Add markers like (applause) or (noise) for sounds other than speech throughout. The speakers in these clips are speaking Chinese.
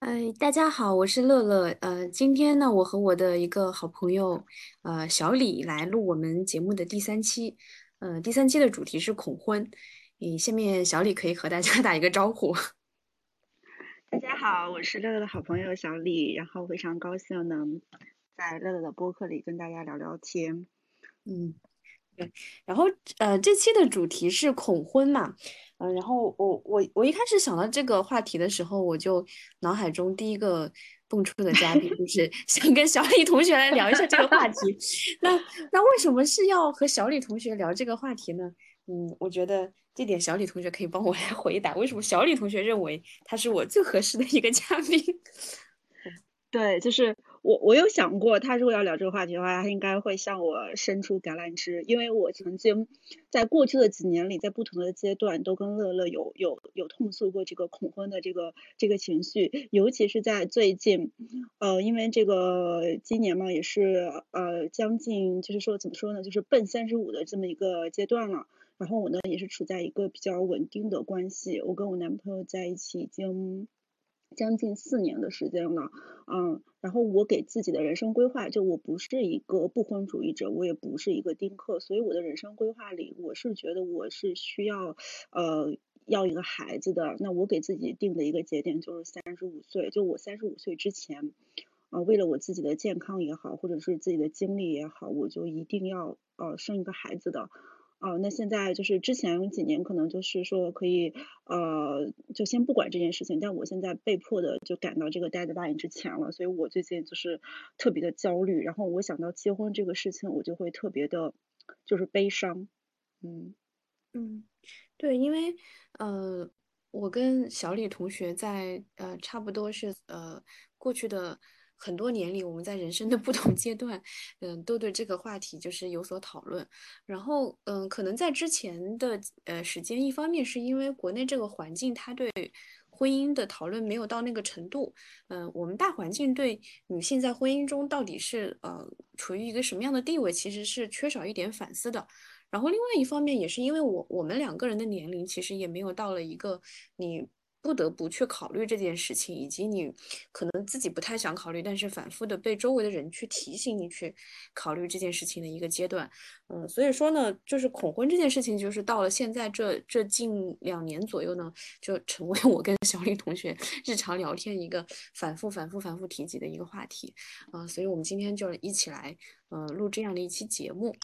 哎，大家好，我是乐乐。呃，今天呢，我和我的一个好朋友，呃，小李来录我们节目的第三期。呃，第三期的主题是恐婚。嗯，下面小李可以和大家 (laughs) 打一个招呼。大家好，我是乐乐的好朋友小李，然后非常高兴能在乐乐的播客里跟大家聊聊天。嗯，对。然后呃，这期的主题是恐婚嘛。嗯，然后我我我一开始想到这个话题的时候，我就脑海中第一个蹦出的嘉宾就是 (laughs) 想跟小李同学来聊一下这个话题。那那为什么是要和小李同学聊这个话题呢？嗯，我觉得这点小李同学可以帮我来回答，为什么小李同学认为他是我最合适的一个嘉宾？(laughs) 对，就是。我我有想过，他如果要聊这个话题的话，他应该会向我伸出橄榄枝，因为我曾经在过去的几年里，在不同的阶段都跟乐乐有有有痛诉过这个恐婚的这个这个情绪，尤其是在最近，呃，因为这个今年嘛，也是呃将近就是说怎么说呢，就是奔三十五的这么一个阶段了，然后我呢也是处在一个比较稳定的关系，我跟我男朋友在一起已经。将近四年的时间了，嗯，然后我给自己的人生规划，就我不是一个不婚主义者，我也不是一个丁克，所以我的人生规划里，我是觉得我是需要，呃，要一个孩子的。那我给自己定的一个节点就是三十五岁，就我三十五岁之前，啊，为了我自己的健康也好，或者是自己的精力也好，我就一定要呃生一个孩子的。哦，那现在就是之前几年可能就是说可以，呃，就先不管这件事情，但我现在被迫的就赶到这个 deadline 之前了，所以我最近就是特别的焦虑，然后我想到结婚这个事情，我就会特别的，就是悲伤，嗯嗯，对，因为呃，我跟小李同学在呃差不多是呃过去的。很多年里，我们在人生的不同阶段，嗯，都对这个话题就是有所讨论。然后，嗯，可能在之前的呃时间，一方面是因为国内这个环境，它对婚姻的讨论没有到那个程度。嗯，我们大环境对女性在婚姻中到底是呃处于一个什么样的地位，其实是缺少一点反思的。然后，另外一方面也是因为我我们两个人的年龄其实也没有到了一个你。不得不去考虑这件事情，以及你可能自己不太想考虑，但是反复的被周围的人去提醒你去考虑这件事情的一个阶段。嗯，所以说呢，就是恐婚这件事情，就是到了现在这这近两年左右呢，就成为我跟小李同学 (laughs) 日常聊天一个反复、反复、反复提及的一个话题。啊，所以我们今天就一起来，呃，录这样的一期节目，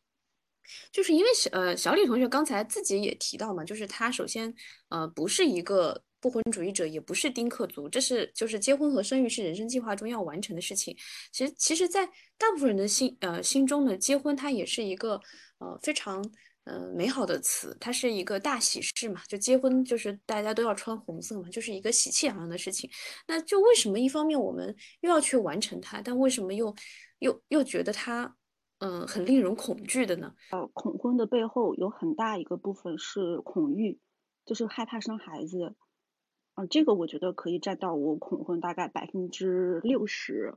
就是因为小呃小李同学刚才自己也提到嘛，就是他首先呃不是一个。不婚主义者也不是丁克族，这是就是结婚和生育是人生计划中要完成的事情。其实，其实，在大部分人的心呃心中呢，结婚它也是一个呃非常呃美好的词，它是一个大喜事嘛。就结婚就是大家都要穿红色嘛，就是一个喜气洋洋的事情。那就为什么一方面我们又要去完成它，但为什么又又又觉得它嗯很令人恐惧的呢？呃，恐婚的背后有很大一个部分是恐育，就是害怕生孩子。嗯，这个我觉得可以占到我恐婚大概百分之六十。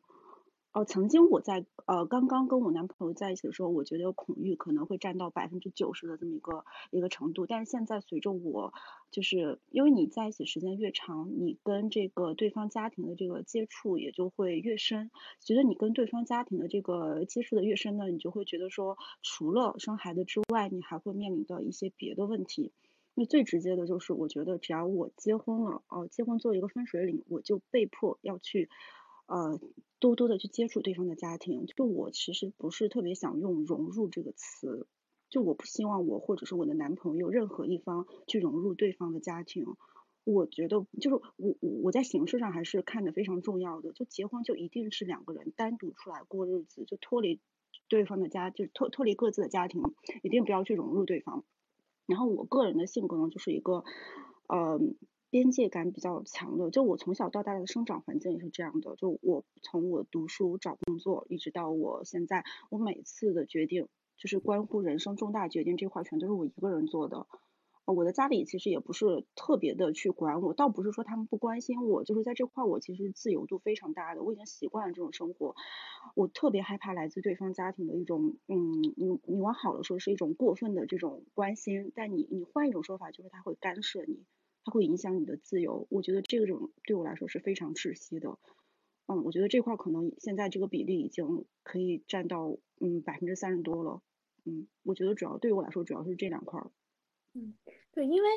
哦，曾经我在呃刚刚跟我男朋友在一起的时候，我觉得恐育可能会占到百分之九十的这么一个一个程度。但是现在随着我就是因为你在一起时间越长，你跟这个对方家庭的这个接触也就会越深。随着你跟对方家庭的这个接触的越深呢，你就会觉得说，除了生孩子之外，你还会面临到一些别的问题。那最直接的就是，我觉得只要我结婚了，哦，结婚做一个分水岭，我就被迫要去，呃，多多的去接触对方的家庭。就我其实不是特别想用融入这个词，就我不希望我或者是我的男朋友任何一方去融入对方的家庭。我觉得就是我我我在形式上还是看的非常重要的，就结婚就一定是两个人单独出来过日子，就脱离对方的家，就脱脱离各自的家庭，一定不要去融入对方。然后我个人的性格呢，就是一个，呃，边界感比较强的。就我从小到大的生长环境也是这样的。就我从我读书、找工作，一直到我现在，我每次的决定，就是关乎人生重大决定这块，全都是我一个人做的。我的家里其实也不是特别的去管我，倒不是说他们不关心我，就是在这块我其实自由度非常大的，我已经习惯了这种生活。我特别害怕来自对方家庭的一种，嗯，你你往好了说是一种过分的这种关心，但你你换一种说法就是他会干涉你，他会影响你的自由。我觉得这种对我来说是非常窒息的。嗯，我觉得这块可能现在这个比例已经可以占到嗯百分之三十多了。嗯，我觉得主要对于我来说主要是这两块。嗯，对，因为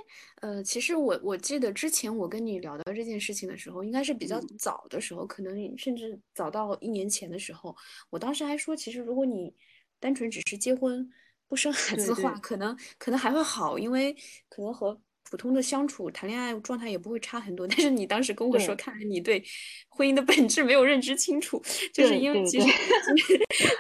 呃，其实我我记得之前我跟你聊到这件事情的时候，应该是比较早的时候，可能甚至早到一年前的时候，我当时还说，其实如果你单纯只是结婚不生孩子的话，可能可能还会好，因为可能和普通的相处谈恋爱状态也不会差很多。但是你当时跟我说，看来你对婚姻的本质没有认知清楚，就是因为其实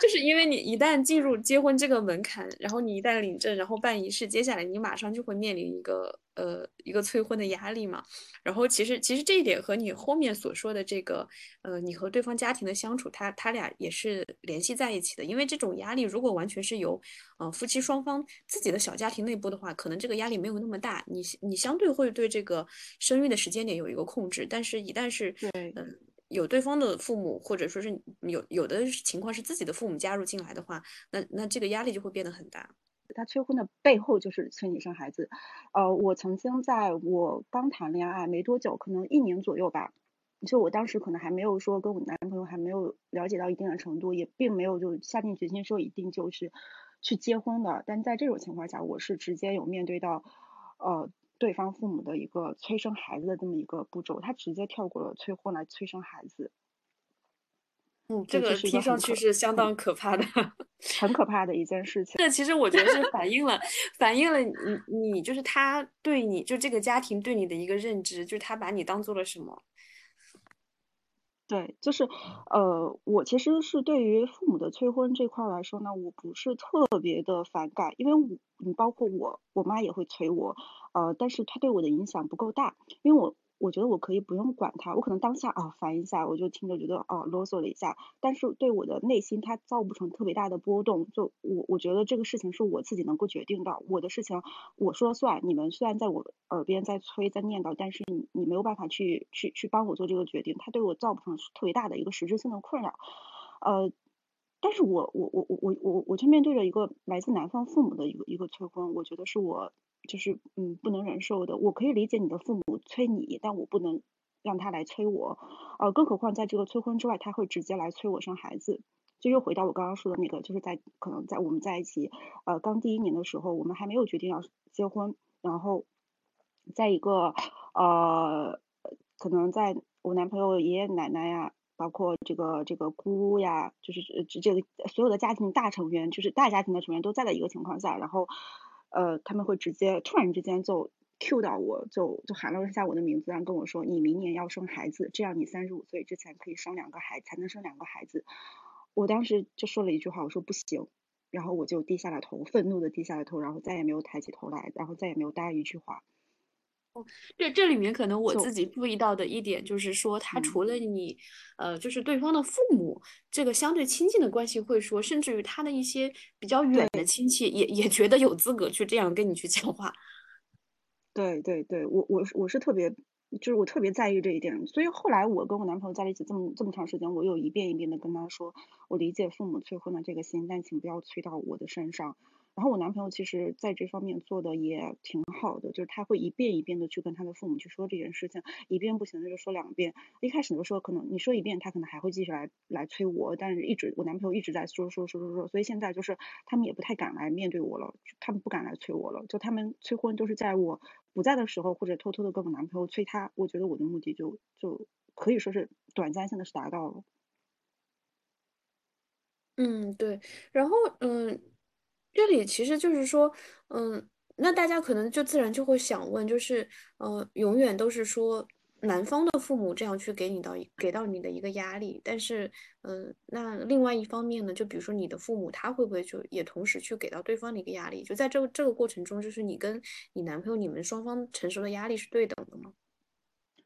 就是因为你一旦进入结婚这个门槛，然后你一旦领证，然后办仪式，接下来你马上就会面临一个。呃，一个催婚的压力嘛，然后其实其实这一点和你后面所说的这个，呃，你和对方家庭的相处，他他俩也是联系在一起的。因为这种压力如果完全是由，呃，夫妻双方自己的小家庭内部的话，可能这个压力没有那么大，你你相对会对这个生育的时间点有一个控制。但是，一旦是嗯有对方的父母，或者说是有有的情况是自己的父母加入进来的话，那那这个压力就会变得很大。他催婚的背后就是催你生孩子，呃，我曾经在我刚谈恋爱没多久，可能一年左右吧，就我当时可能还没有说跟我男朋友还没有了解到一定的程度，也并没有就下定决心说一定就是去结婚的。但在这种情况下，我是直接有面对到呃对方父母的一个催生孩子的这么一个步骤，他直接跳过了催婚来催生孩子。嗯，这个听上去是相当可怕的，(laughs) 很可怕的一件事情。这其实我觉得是反映了，反映了你你就是他对你就这个家庭对你的一个认知，就是他把你当做了什么？对，就是呃，我其实是对于父母的催婚这块来说呢，我不是特别的反感，因为我你包括我我妈也会催我，呃，但是她对我的影响不够大，因为我。我觉得我可以不用管他，我可能当下啊烦一下，我就听着觉得啊啰嗦了一下，但是对我的内心它造不成特别大的波动。就我我觉得这个事情是我自己能够决定的，我的事情我说了算。你们虽然在我耳边在催在念叨，但是你你没有办法去去去帮我做这个决定，它对我造不成特别大的一个实质性的困扰。呃，但是我我我我我我我却面对着一个来自男方父母的一个一个催婚，我觉得是我。就是嗯不能忍受的，我可以理解你的父母催你，但我不能让他来催我，呃，更何况在这个催婚之外，他会直接来催我生孩子，就又回到我刚刚说的那个，就是在可能在我们在一起，呃，刚第一年的时候，我们还没有决定要结婚，然后在一个呃，可能在我男朋友爷爷奶奶呀，包括这个这个姑呀，就是这这个所有的家庭大成员，就是大家庭的成员都在的一个情况下，然后。呃，他们会直接突然之间就 Q 到我，就就喊了一下我的名字，然后跟我说你明年要生孩子，这样你三十五岁之前可以生两个孩，才能生两个孩子。我当时就说了一句话，我说不行，然后我就低下了头，愤怒的低下了头，然后再也没有抬起头来，然后再也没有搭一句话。哦，这这里面可能我自己注意到的一点就是说，他除了你，呃，就是对方的父母这个相对亲近的关系会说，甚至于他的一些比较远的亲戚也也觉得有资格去这样跟你去讲话。(laughs) 对对对，我我我是特别，就是我特别在意这一点，所以后来我跟我男朋友在一起这么这么长时间，我有一遍一遍的跟他说，我理解父母催婚的这个心，但请不要催到我的身上。然后我男朋友其实在这方面做的也挺好的，就是他会一遍一遍的去跟他的父母去说这件事情，一遍不行的就说两遍。一开始的时候可能你说一遍，他可能还会继续来来催我，但是一直我男朋友一直在说说说说说，所以现在就是他们也不太敢来面对我了，他们不敢来催我了，就他们催婚都是在我不在的时候，或者偷偷的跟我男朋友催他。我觉得我的目的就就可以说是短暂性的是达到了。嗯，对，然后嗯。这里其实就是说，嗯，那大家可能就自然就会想问，就是，呃，永远都是说男方的父母这样去给你到给到你的一个压力，但是，嗯，那另外一方面呢，就比如说你的父母，他会不会就也同时去给到对方的一个压力？就在这个这个过程中，就是你跟你男朋友你们双方承受的压力是对等的吗？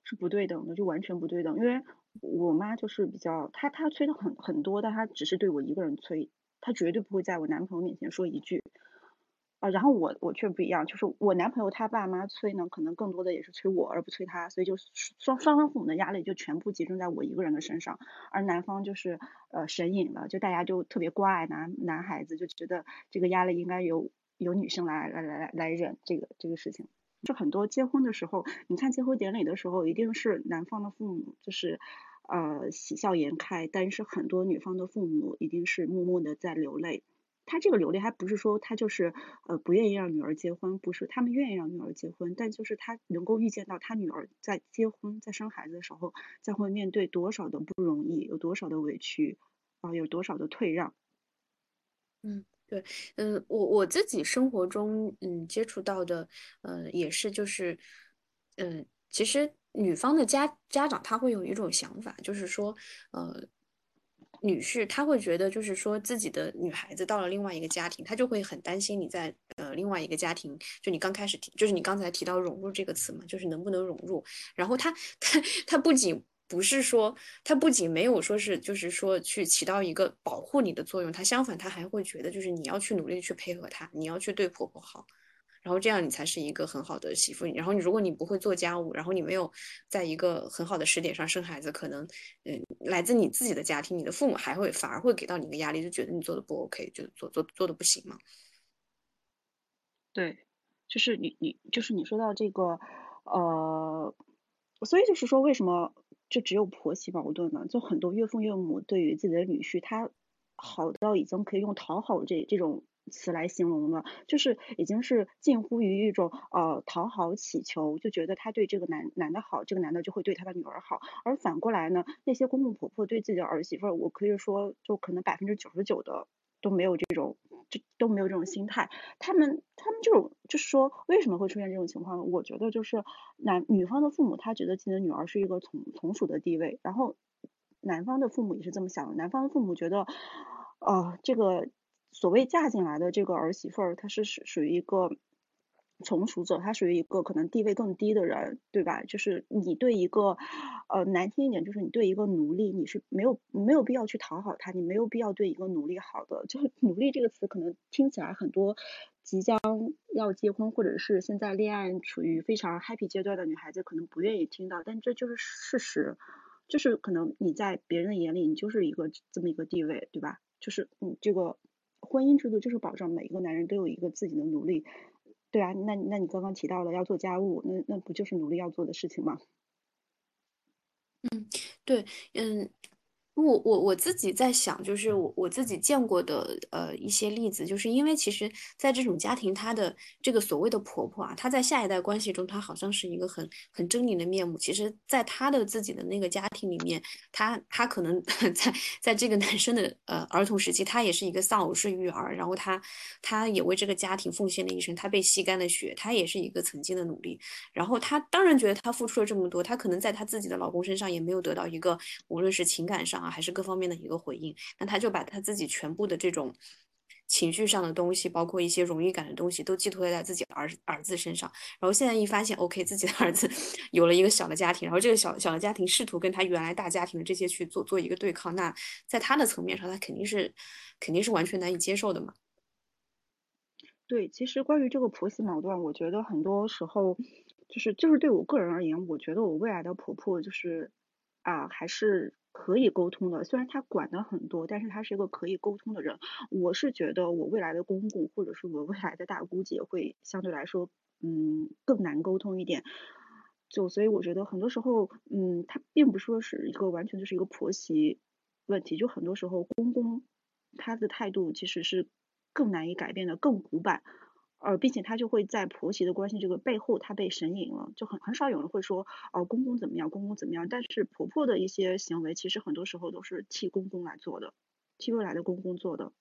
是不对等的，就完全不对等。因为我妈就是比较，她她催的很很多，但她只是对我一个人催。他绝对不会在我男朋友面前说一句，啊，然后我我却不一样，就是我男朋友他爸妈催呢，可能更多的也是催我而不催他，所以就双双方父母的压力就全部集中在我一个人的身上，而男方就是呃神隐了，就大家就特别关爱男男孩子，就觉得这个压力应该由由女生来来来来来忍这个这个事情。就很多结婚的时候，你看结婚典礼的时候，一定是男方的父母就是呃喜笑颜开，但是很多女方的父母一定是默默的在流泪。他这个流泪还不是说他就是呃不愿意让女儿结婚，不是他们愿意让女儿结婚，但就是他能够预见到他女儿在结婚在生孩子的时候，将会面对多少的不容易，有多少的委屈啊，有多少的退让。嗯，对，嗯，我我自己生活中嗯接触到的，呃，也是就是，嗯，其实女方的家家长他会有一种想法，就是说，呃。女婿他会觉得，就是说自己的女孩子到了另外一个家庭，他就会很担心你在呃另外一个家庭，就你刚开始提，就是你刚才提到融入这个词嘛，就是能不能融入。然后他他他不仅不是说，他不仅没有说是就是说去起到一个保护你的作用，他相反他还会觉得就是你要去努力去配合他，你要去对婆婆好。然后这样你才是一个很好的媳妇。然后你如果你不会做家务，然后你没有在一个很好的时点上生孩子，可能嗯来自你自己的家庭，你的父母还会反而会给到你一个压力，就觉得你做的不 OK，就做做做的不行嘛。对，就是你你就是你说到这个呃，所以就是说为什么就只有婆媳矛盾呢？就很多岳父岳母对于自己的女婿，他好到已经可以用讨好这这种。词来形容的，就是已经是近乎于一种呃讨好乞求，就觉得他对这个男男的好，这个男的就会对他的女儿好。而反过来呢，那些公公婆婆对自己的儿媳妇儿，我可以说就可能百分之九十九的都没有这种，就都没有这种心态。他们他们这种就是说为什么会出现这种情况呢？我觉得就是男女方的父母他觉得自己的女儿是一个从从属的地位，然后男方的父母也是这么想的。男方的父母觉得，呃，这个。所谓嫁进来的这个儿媳妇儿，她是属属于一个从属者，她属于一个可能地位更低的人，对吧？就是你对一个，呃，难听一点，就是你对一个奴隶，你是没有没有必要去讨好他，你没有必要对一个奴隶好的。就是奴隶这个词，可能听起来很多即将要结婚或者是现在恋爱处于非常 happy 阶段的女孩子可能不愿意听到，但这就是事实，就是可能你在别人的眼里，你就是一个这么一个地位，对吧？就是你这个。婚姻制度就是保障每一个男人都有一个自己的奴隶，对啊，那那你刚刚提到了要做家务，那那不就是奴隶要做的事情吗？嗯，对，嗯。我我我自己在想，就是我我自己见过的呃一些例子，就是因为其实，在这种家庭，她的这个所谓的婆婆啊，她在下一代关系中，她好像是一个很很狰狞的面目。其实，在她的自己的那个家庭里面，她她可能 (laughs) 在在这个男生的呃儿童时期，她也是一个丧偶式育儿，然后她她也为这个家庭奉献了一生，她被吸干了血，她也是一个曾经的努力。然后她当然觉得她付出了这么多，她可能在她自己的老公身上也没有得到一个无论是情感上。还是各方面的一个回应，那他就把他自己全部的这种情绪上的东西，包括一些荣誉感的东西，都寄托在自己儿儿子身上。然后现在一发现，OK，自己的儿子 (laughs) 有了一个小的家庭，然后这个小小的家庭试图跟他原来大家庭的这些去做做一个对抗，那在他的层面上，他肯定是肯定是完全难以接受的嘛。对，其实关于这个婆媳矛盾，我觉得很多时候就是就是对我个人而言，我觉得我未来的婆婆就是啊，还是。可以沟通的，虽然他管的很多，但是他是一个可以沟通的人。我是觉得我未来的公公或者是我未来的大姑姐会相对来说，嗯，更难沟通一点。就所以我觉得很多时候，嗯，他并不说是一个完全就是一个婆媳问题，就很多时候公公他的态度其实是更难以改变的，更古板。呃，并且他就会在婆媳的关系这个背后，他被神隐了，就很很少有人会说，哦，公公怎么样，公公怎么样。但是婆婆的一些行为，其实很多时候都是替公公来做的，替未来的公公做的。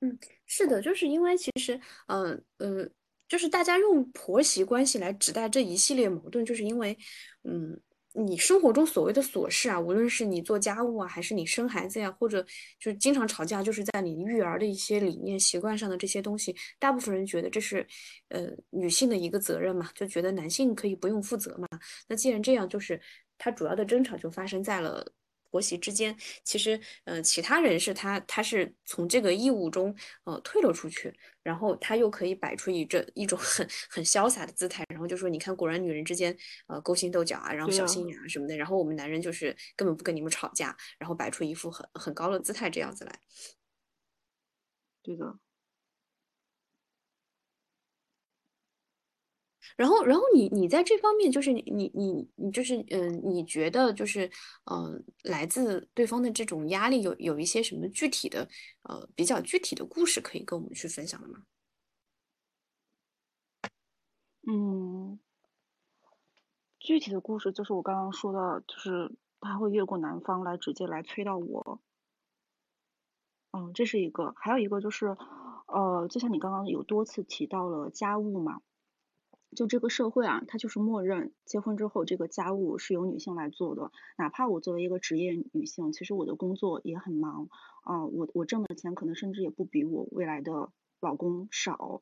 嗯，是的，就是因为其实，嗯呃，就是大家用婆媳关系来指代这一系列矛盾，就是因为，嗯。你生活中所谓的琐事啊，无论是你做家务啊，还是你生孩子呀，或者就是经常吵架，就是在你育儿的一些理念、习惯上的这些东西，大部分人觉得这是呃女性的一个责任嘛，就觉得男性可以不用负责嘛。那既然这样，就是他主要的争吵就发生在了。婆媳之间，其实，呃，其他人是他，他是从这个义务中，呃，退了出去，然后他又可以摆出一这一种很很潇洒的姿态，然后就说，你看，果然女人之间，呃，勾心斗角啊，然后小心眼啊什么的，然后我们男人就是根本不跟你们吵架，然后摆出一副很很高的姿态这样子来。对的。然后，然后你你在这方面，就是你你你你就是嗯，你觉得就是嗯，来自对方的这种压力有有一些什么具体的呃比较具体的故事可以跟我们去分享的吗？嗯，具体的故事就是我刚刚说的，就是他会越过男方来直接来催到我。嗯，这是一个，还有一个就是，呃，就像你刚刚有多次提到了家务嘛。就这个社会啊，它就是默认结婚之后这个家务是由女性来做的。哪怕我作为一个职业女性，其实我的工作也很忙啊，我我挣的钱可能甚至也不比我未来的老公少。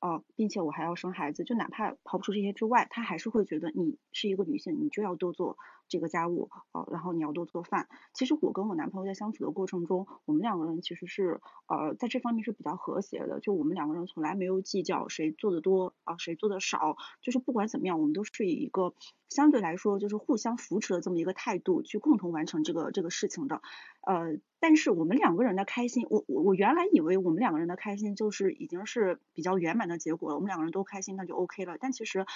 啊，并且我还要生孩子，就哪怕刨不出这些之外，他还是会觉得你是一个女性，你就要多做这个家务，呃，然后你要多做饭。其实我跟我男朋友在相处的过程中，我们两个人其实是呃在这方面是比较和谐的，就我们两个人从来没有计较谁做的多啊，谁做的少，就是不管怎么样，我们都是以一个相对来说就是互相扶持的这么一个态度去共同完成这个这个事情的，呃。但是我们两个人的开心，我我我原来以为我们两个人的开心就是已经是比较圆满的结果了，我们两个人都开心那就 OK 了。但其实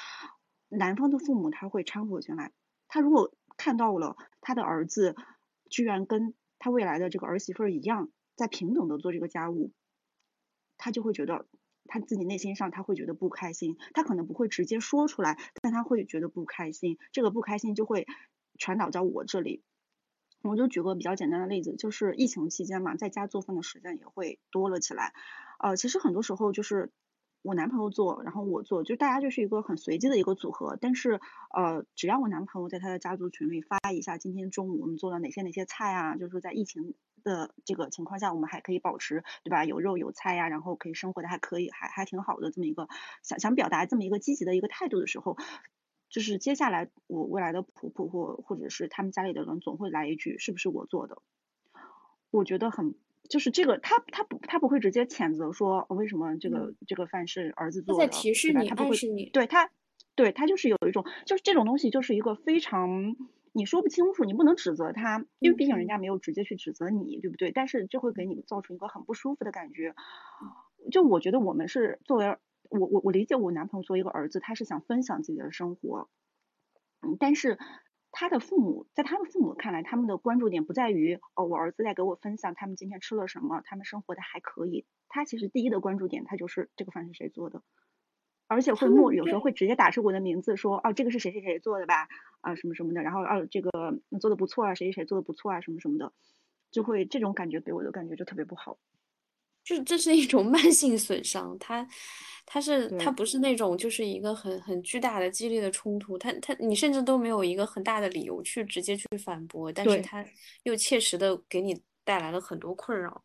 男方的父母他会掺和进来，他如果看到了他的儿子居然跟他未来的这个儿媳妇儿一样在平等的做这个家务，他就会觉得他自己内心上他会觉得不开心，他可能不会直接说出来，但他会觉得不开心，这个不开心就会传导到我这里。我就举个比较简单的例子，就是疫情期间嘛，在家做饭的时间也会多了起来。呃，其实很多时候就是我男朋友做，然后我做，就大家就是一个很随机的一个组合。但是呃，只要我男朋友在他的家族群里发一下，今天中午我们做了哪些哪些菜啊，就是说在疫情的这个情况下，我们还可以保持对吧？有肉有菜呀，然后可以生活的还可以，还还挺好的这么一个想想表达这么一个积极的一个态度的时候。就是接下来我未来的婆婆或或者是他们家里的人总会来一句是不是我做的？我觉得很就是这个他他不他不会直接谴责说为什么这个这个饭是儿子做的，在提示你，他不会你，对他对他就是有一种就是这种东西就是一个非常你说不清楚，你不能指责他，因为毕竟人家没有直接去指责你，对不对？但是就会给你造成一个很不舒服的感觉。就我觉得我们是作为。我我我理解我男朋友作为一个儿子，他是想分享自己的生活，嗯，但是他的父母在他的父母看来，他们的关注点不在于哦，我儿子在给我分享他们今天吃了什么，他们生活的还可以。他其实第一的关注点，他就是这个饭是谁做的，而且会默有时候会直接打出我的名字，说哦，这个是谁谁谁做的吧，啊什么什么的，然后哦这个做的不错啊，谁谁谁做的不错啊，什么什么的，就会这种感觉给我的感觉就特别不好。这这是一种 (laughs) 慢性损伤，它它是它不是那种就是一个很很巨大的激烈的冲突，他他你甚至都没有一个很大的理由去直接去反驳，但是他又切实的给你带来了很多困扰。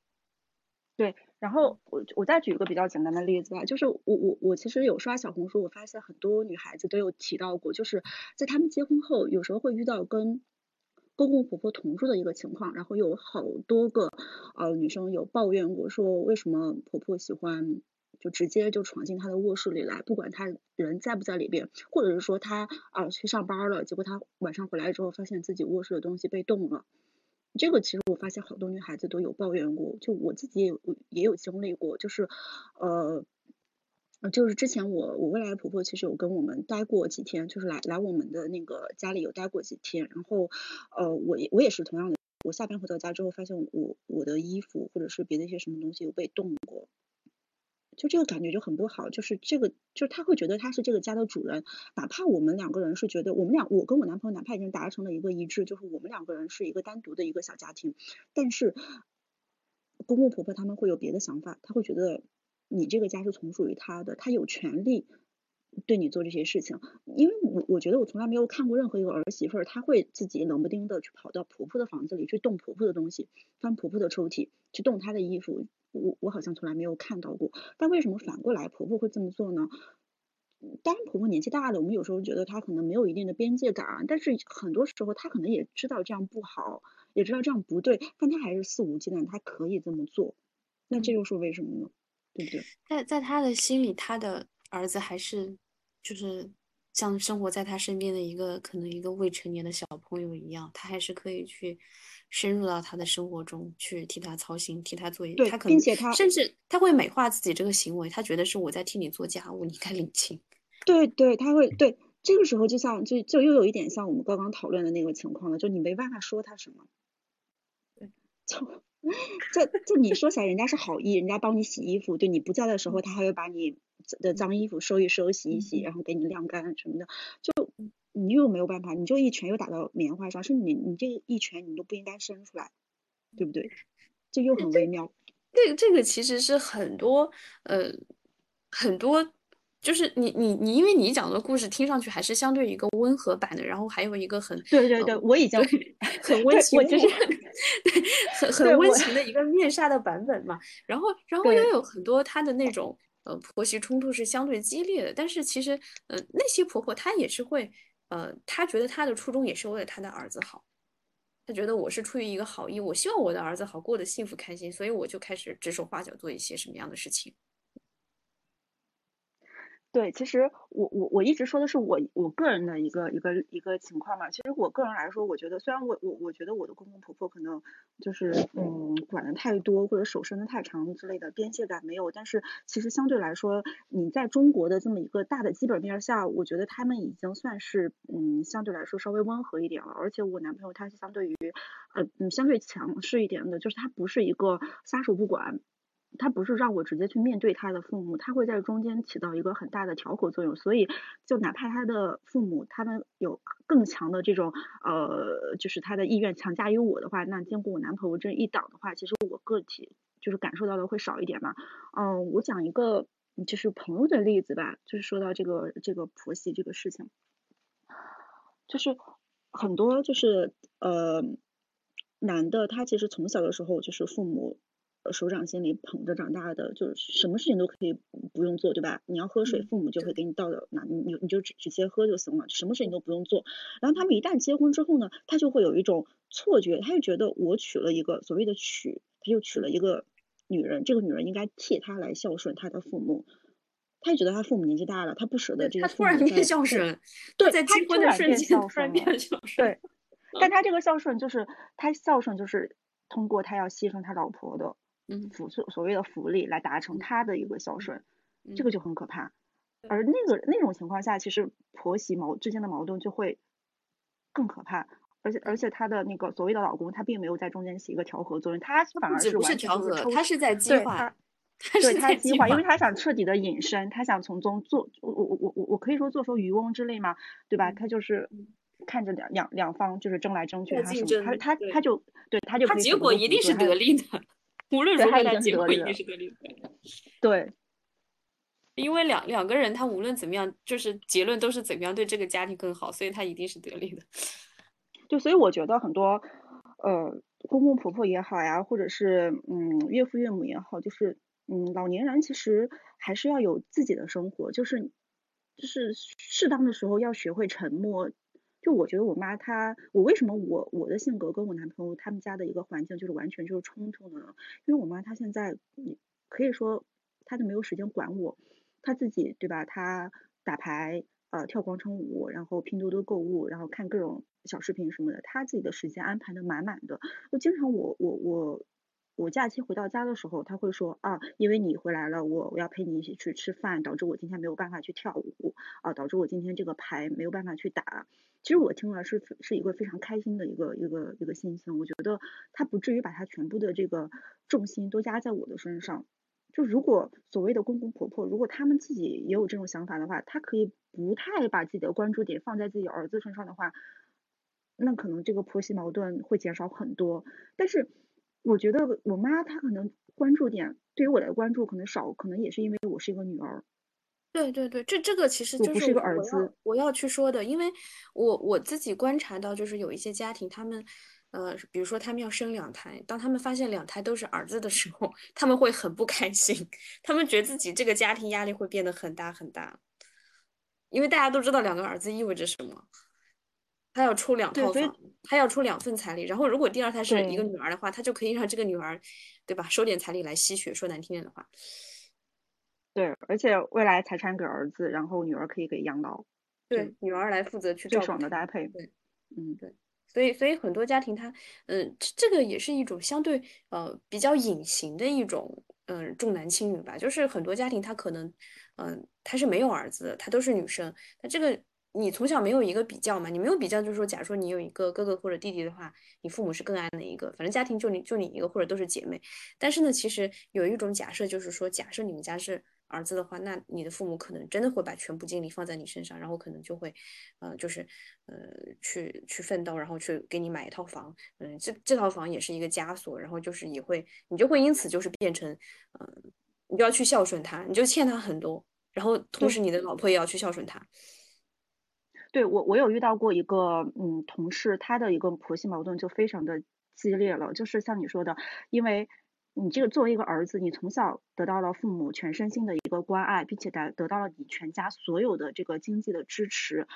对，然后我我再举一个比较简单的例子吧，就是我我我其实有刷小红书，我发现很多女孩子都有提到过，就是在她们结婚后，有时候会遇到跟。公公婆婆同住的一个情况，然后有好多个呃女生有抱怨过，说为什么婆婆喜欢就直接就闯进她的卧室里来，不管她人在不在里边，或者是说她啊去上班了，结果她晚上回来之后发现自己卧室的东西被动了，这个其实我发现好多女孩子都有抱怨过，就我自己也有也有经历过，就是呃。就是之前我我未来的婆婆其实有跟我们待过几天，就是来来我们的那个家里有待过几天，然后呃我也我也是同样的，我下班回到家之后发现我我的衣服或者是别的一些什么东西有被动过，就这个感觉就很不好，就是这个就是他会觉得他是这个家的主人，哪怕我们两个人是觉得我们俩我跟我男朋友哪怕已经达成了一个一致，就是我们两个人是一个单独的一个小家庭，但是公公婆婆他们会有别的想法，他会觉得。你这个家是从属于他的，他有权利对你做这些事情。因为我我觉得我从来没有看过任何一个儿媳妇儿，她会自己冷不丁的去跑到婆婆的房子里去动婆婆的东西，翻婆婆的抽屉，去动她的衣服。我我好像从来没有看到过。但为什么反过来婆婆会这么做呢？当然婆婆年纪大了，我们有时候觉得她可能没有一定的边界感，但是很多时候她可能也知道这样不好，也知道这样不对，但她还是肆无忌惮，她可以这么做。那这又是为什么呢？在在他的心里，他的儿子还是就是像生活在他身边的一个可能一个未成年的小朋友一样，他还是可以去深入到他的生活中去替他操心，替他做一。他可能并且他甚至他会美化自己这个行为，他觉得是我在替你做家务，你该领情。(laughs) 对对，他会对这个时候就像就就又有一点像我们刚刚讨论的那个情况了，就你没办法说他什么，就 (laughs) 就就你说起来人家是好意，人家帮你洗衣服，对你不在的时候，他还会把你的脏衣服收一收、洗一洗，然后给你晾干什么的，就你又没有办法，你就一拳又打到棉花上，甚至你你这一拳你都不应该伸出来，对不对？这又很微妙。这个这个其实是很多呃很多。就是你你你，因为你讲的故事听上去还是相对一个温和版的，然后还有一个很对对对，我已经 (laughs) 很温情，就是对很很温情的一个面纱的版本嘛。然后然后又有很多他的那种呃婆媳冲突是相对激烈的，但是其实呃那些婆婆她也是会呃她觉得她的初衷也是为了她的儿子好，她觉得我是出于一个好意，我希望我的儿子好过得幸福开心，所以我就开始指手画脚做一些什么样的事情。对，其实我我我一直说的是我我个人的一个一个一个情况嘛。其实我个人来说，我觉得虽然我我我觉得我的公公婆婆可能就是嗯管的太多或者手伸的太长之类的边界感没有，但是其实相对来说，你在中国的这么一个大的基本面下，我觉得他们已经算是嗯相对来说稍微温和一点了。而且我男朋友他是相对于呃嗯相对强势一点的，就是他不是一个撒手不管。他不是让我直接去面对他的父母，他会在中间起到一个很大的调和作用。所以，就哪怕他的父母他们有更强的这种呃，就是他的意愿强加于我的话，那经过我男朋友这一挡的话，其实我个体就是感受到的会少一点嘛。嗯，我讲一个就是朋友的例子吧，就是说到这个这个婆媳这个事情，就是很多就是呃男的他其实从小的时候就是父母。手掌心里捧着长大的，就是什么事情都可以不用做，对吧？你要喝水，父母就会给你倒的，那你你你就直直接喝就行了，什么事情都不用做。然后他们一旦结婚之后呢，他就会有一种错觉，他就觉得我娶了一个所谓的娶，他就娶了一个女人，这个女人应该替他来孝顺他的父母。他就觉得他父母年纪大了，他不舍得这个。他突然变孝顺，对，在结婚的瞬间突然变孝顺。对，但他这个孝顺就是他孝顺就是通过他要牺牲他老婆的。嗯，福所所谓的福利来达成他的一个孝顺，这个就很可怕。而那个那种情况下，其实婆媳矛之间的矛盾就会更可怕。而且而且她的那个所谓的老公，他并没有在中间起一个调和作用，他反而是完全是他是在激化，对他激化，因为他想彻底的隐身，他想从中做我我我我我可以说做出渔翁之利嘛，对吧？他就是看着两两两方就是争来争去，他什么他他他就对他就他结果一定是得利的。(laughs) 无论如何，他结果一定是得利的。对，因为两两个人，他无论怎么样，就是结论都是怎么样对这个家庭更好，所以他一定是得利的。(laughs) 就所以我觉得很多呃公公婆婆也好呀，或者是嗯岳父岳母也好，就是嗯老年人其实还是要有自己的生活，就是就是适当的时候要学会沉默。就我觉得我妈她，我为什么我我的性格跟我男朋友他们家的一个环境就是完全就是冲突呢？因为我妈她现在，可以说她都没有时间管我，她自己对吧？她打牌，呃，跳广场舞，然后拼多多购物，然后看各种小视频什么的，她自己的时间安排的满满的。就经常我我我我假期回到家的时候，她会说啊，因为你回来了，我我要陪你一起去吃饭，导致我今天没有办法去跳舞，啊，导致我今天这个牌没有办法去打。其实我听了是是一个非常开心的一个一个一个心情，我觉得他不至于把他全部的这个重心都压在我的身上。就如果所谓的公公婆婆，如果他们自己也有这种想法的话，他可以不太把自己的关注点放在自己儿子身上的话，那可能这个婆媳矛盾会减少很多。但是我觉得我妈她可能关注点对于我来关注可能少，可能也是因为我是一个女儿。对对对，这这个其实就是个儿子，我要去说的，因为我我自己观察到，就是有一些家庭，他们，呃，比如说他们要生两胎，当他们发现两胎都是儿子的时候，(laughs) 他们会很不开心，他们觉得自己这个家庭压力会变得很大很大，因为大家都知道两个儿子意味着什么，他要出两套房，他要出两份彩礼，然后如果第二胎是一个女儿的话，他就可以让这个女儿，对吧，收点彩礼来吸血，说难听点的话。对，而且未来财产给儿子，然后女儿可以给养老。对，女儿来负责去最爽的搭配。对，嗯，对。所以，所以很多家庭他，嗯，这个也是一种相对呃比较隐形的一种，嗯，重男轻女吧。就是很多家庭他可能，嗯，他是没有儿子的，她都是女生。那这个你从小没有一个比较嘛？你没有比较，就是说，假如说你有一个哥哥或者弟弟的话，你父母是更爱哪一个？反正家庭就你就你一个，或者都是姐妹。但是呢，其实有一种假设，就是说，假设你们家是。儿子的话，那你的父母可能真的会把全部精力放在你身上，然后可能就会，呃，就是，呃，去去奋斗，然后去给你买一套房，嗯，这这套房也是一个枷锁，然后就是也会，你就会因此就是变成，嗯，你就要去孝顺他，你就欠他很多，然后同时你的老婆也要去孝顺他。对我，我有遇到过一个，嗯，同事，他的一个婆媳矛盾就非常的激烈了，就是像你说的，因为。你这个作为一个儿子，你从小得到了父母全身心的一个关爱，并且得得到了你全家所有的这个经济的支持，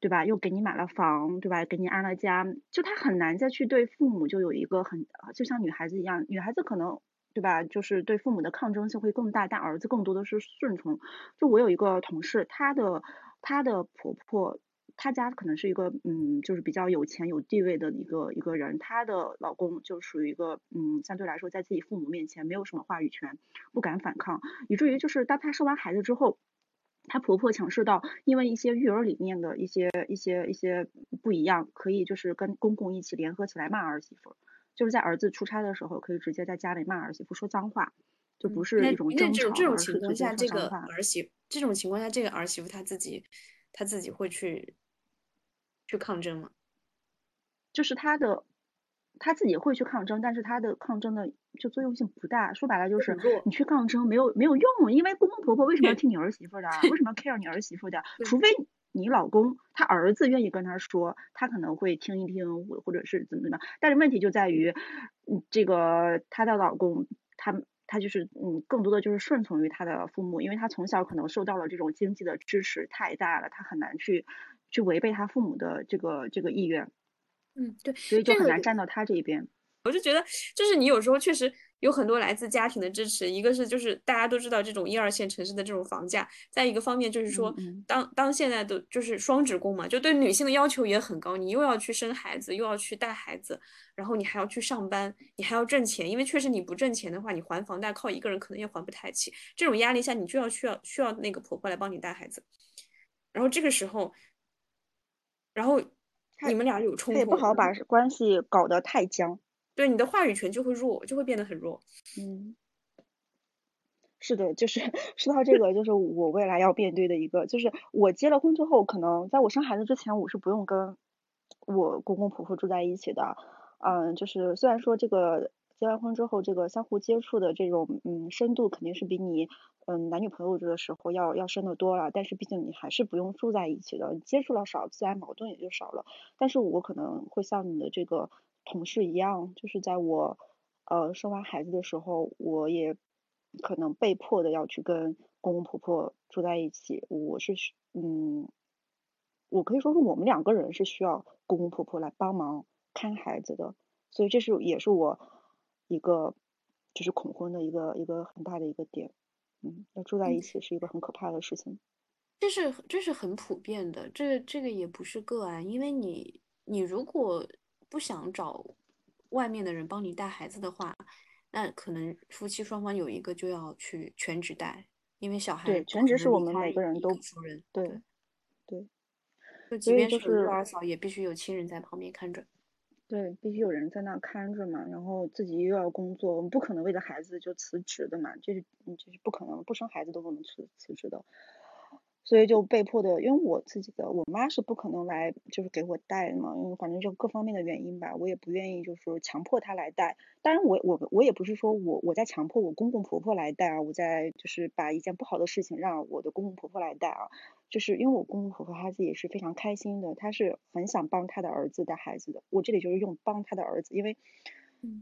对吧？又给你买了房，对吧？给你安了家，就他很难再去对父母就有一个很，就像女孩子一样，女孩子可能，对吧？就是对父母的抗争性会更大，但儿子更多的是顺从。就我有一个同事，她的她的婆婆。她家可能是一个嗯，就是比较有钱有地位的一个一个人，她的老公就属于一个嗯，相对来说在自己父母面前没有什么话语权，不敢反抗，以至于就是当她生完孩子之后，她婆婆强势到因为一些育儿理念的一些一些一些不一样，可以就是跟公公一起联合起来骂儿媳妇，就是在儿子出差的时候可以直接在家里骂儿媳妇说脏话，就不是一种争吵，这种情况下，这个儿媳这种情况下，这个儿媳妇她自己她自己会去。去抗争吗？就是他的，他自己会去抗争，但是他的抗争的就作用性不大。说白了就是你去抗争没有没有用，因为公公婆婆为什么要听你儿媳妇的？为什么要 (laughs) care 你儿媳妇的？除非你老公他儿子愿意跟他说，他可能会听一听，或或者是怎么怎么样。但是问题就在于，嗯，这个她的老公他他就是嗯，更多的就是顺从于他的父母，因为他从小可能受到了这种经济的支持太大了，他很难去。去违背他父母的这个这个意愿，嗯，对，所以就很难站到他这一边。我就觉得，就是你有时候确实有很多来自家庭的支持，一个是就是大家都知道这种一二线城市的这种房价，再一个方面就是说，当当现在的就是双职工嘛，就对女性的要求也很高，你又要去生孩子，又要去带孩子，然后你还要去上班，你还要挣钱，因为确实你不挣钱的话，你还房贷靠一个人可能也还不太起。这种压力下，你就要需要需要那个婆婆来帮你带孩子，然后这个时候。然后你们俩有冲突，也不好把关系搞得太僵。对，你的话语权就会弱，就会变得很弱。嗯，是的，就是说到这个，就是我未来要面对的一个，就是我结了婚之后，可能在我生孩子之前，我是不用跟我公公婆婆住在一起的。嗯，就是虽然说这个结完婚之后，这个相互接触的这种嗯深度肯定是比你。嗯，男女朋友的时候要要深的多了，但是毕竟你还是不用住在一起的，你接触了少，自然矛盾也就少了。但是我可能会像你的这个同事一样，就是在我呃生完孩子的时候，我也可能被迫的要去跟公公婆婆住在一起。我是嗯，我可以说是我们两个人是需要公公婆婆来帮忙看孩子的，所以这是也是我一个就是恐婚的一个一个很大的一个点。嗯，要住在一起是一个很可怕的事情。这是这是很普遍的，这这个也不是个案。因为你你如果不想找外面的人帮你带孩子的话，那可能夫妻双方有一个就要去全职带，因为小孩对全职是我们每个人都对对，就即便是育儿嫂，也必须有亲人在旁边看着。对，必须有人在那看着嘛，然后自己又要工作，我们不可能为了孩子就辞职的嘛，这是这是不可能，不生孩子都不能辞辞职的。所以就被迫的，因为我自己的我妈是不可能来就是给我带的嘛，因为反正就各方面的原因吧，我也不愿意就是说强迫她来带。当然我我我也不是说我我在强迫我公公婆婆来带啊，我在就是把一件不好的事情让我的公公婆婆来带啊，就是因为我公公婆婆他自己是非常开心的，他是很想帮他的儿子带孩子的。我这里就是用帮他的儿子，因为。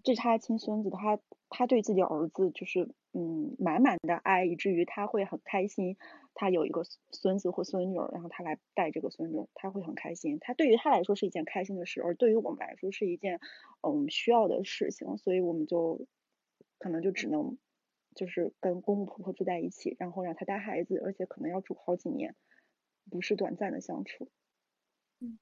这是他的亲孙子，他他对自己儿子就是嗯满满的爱，以至于他会很开心，他有一个孙子或孙女，然后他来带这个孙女，他会很开心。他对于他来说是一件开心的事，而对于我们来说是一件嗯需要的事情，所以我们就可能就只能就是跟公公婆婆住在一起，然后让他带孩子，而且可能要住好几年，不是短暂的相处。嗯，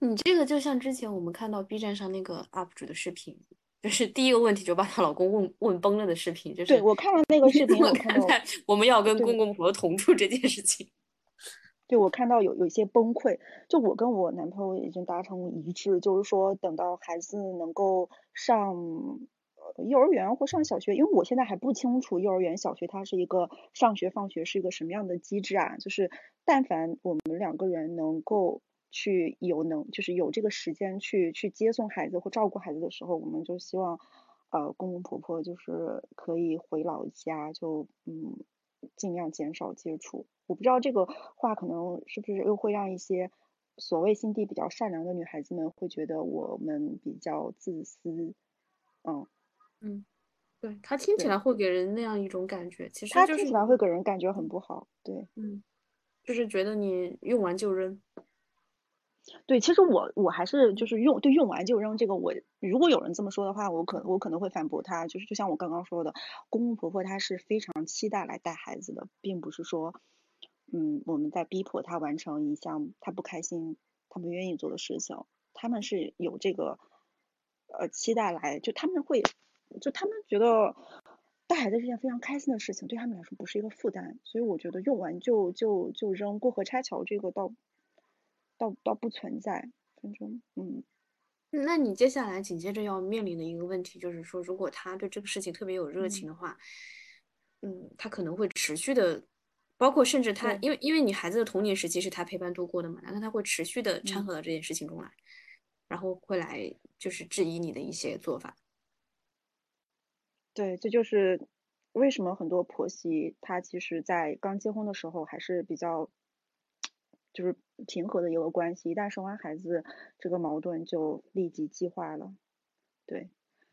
你这个就像之前我们看到 B 站上那个 UP 主的视频。就是第一个问题就把她老公问问崩了的视频，就是对我看了那个视频，我看到我们要跟公公婆婆同住这件事情。(laughs) 对我看到有有一些崩溃，就我跟我男朋友已经达成一致，就是说等到孩子能够上呃幼儿园或上小学，因为我现在还不清楚幼儿园、小学它是一个上学放学是一个什么样的机制啊。就是但凡我们两个人能够去有能，就是有这个时间去去接送孩子或照顾孩子的时候，我们就希望呃公公婆婆就是可以回老家，就嗯尽量减少接触。我不知道这个话可能是不是又会让一些所谓心地比较善良的女孩子们会觉得我们比较自私，嗯嗯，对他听起来会给人那样一种感觉，其实他听起来会给人感觉很不好，对，嗯，就是觉得你用完就扔。对，其实我我还是就是用对用完就扔这个，我如果有人这么说的话，我可我可能会反驳他，就是就像我刚刚说的，公公婆婆他是非常期待来带孩子的，并不是说。嗯，我们在逼迫他完成一项他不开心、他不愿意做的事情。他们是有这个呃期待来，就他们会，就他们觉得带孩子是件非常开心的事情，对他们来说不是一个负担。所以我觉得用完就就就扔，过河拆桥这个倒倒倒不存在。反正嗯，那你接下来紧接着要面临的一个问题就是说，如果他对这个事情特别有热情的话，嗯，他可能会持续的。包括甚至他，因为因为你孩子的童年时期是他陪伴度过的嘛，那他会持续的掺和到这件事情中来，然后会来就是质疑你的一些做法？对，这就是为什么很多婆媳她其实，在刚结婚的时候还是比较就是平和的一个关系，一旦生完孩子，这个矛盾就立即激化了。对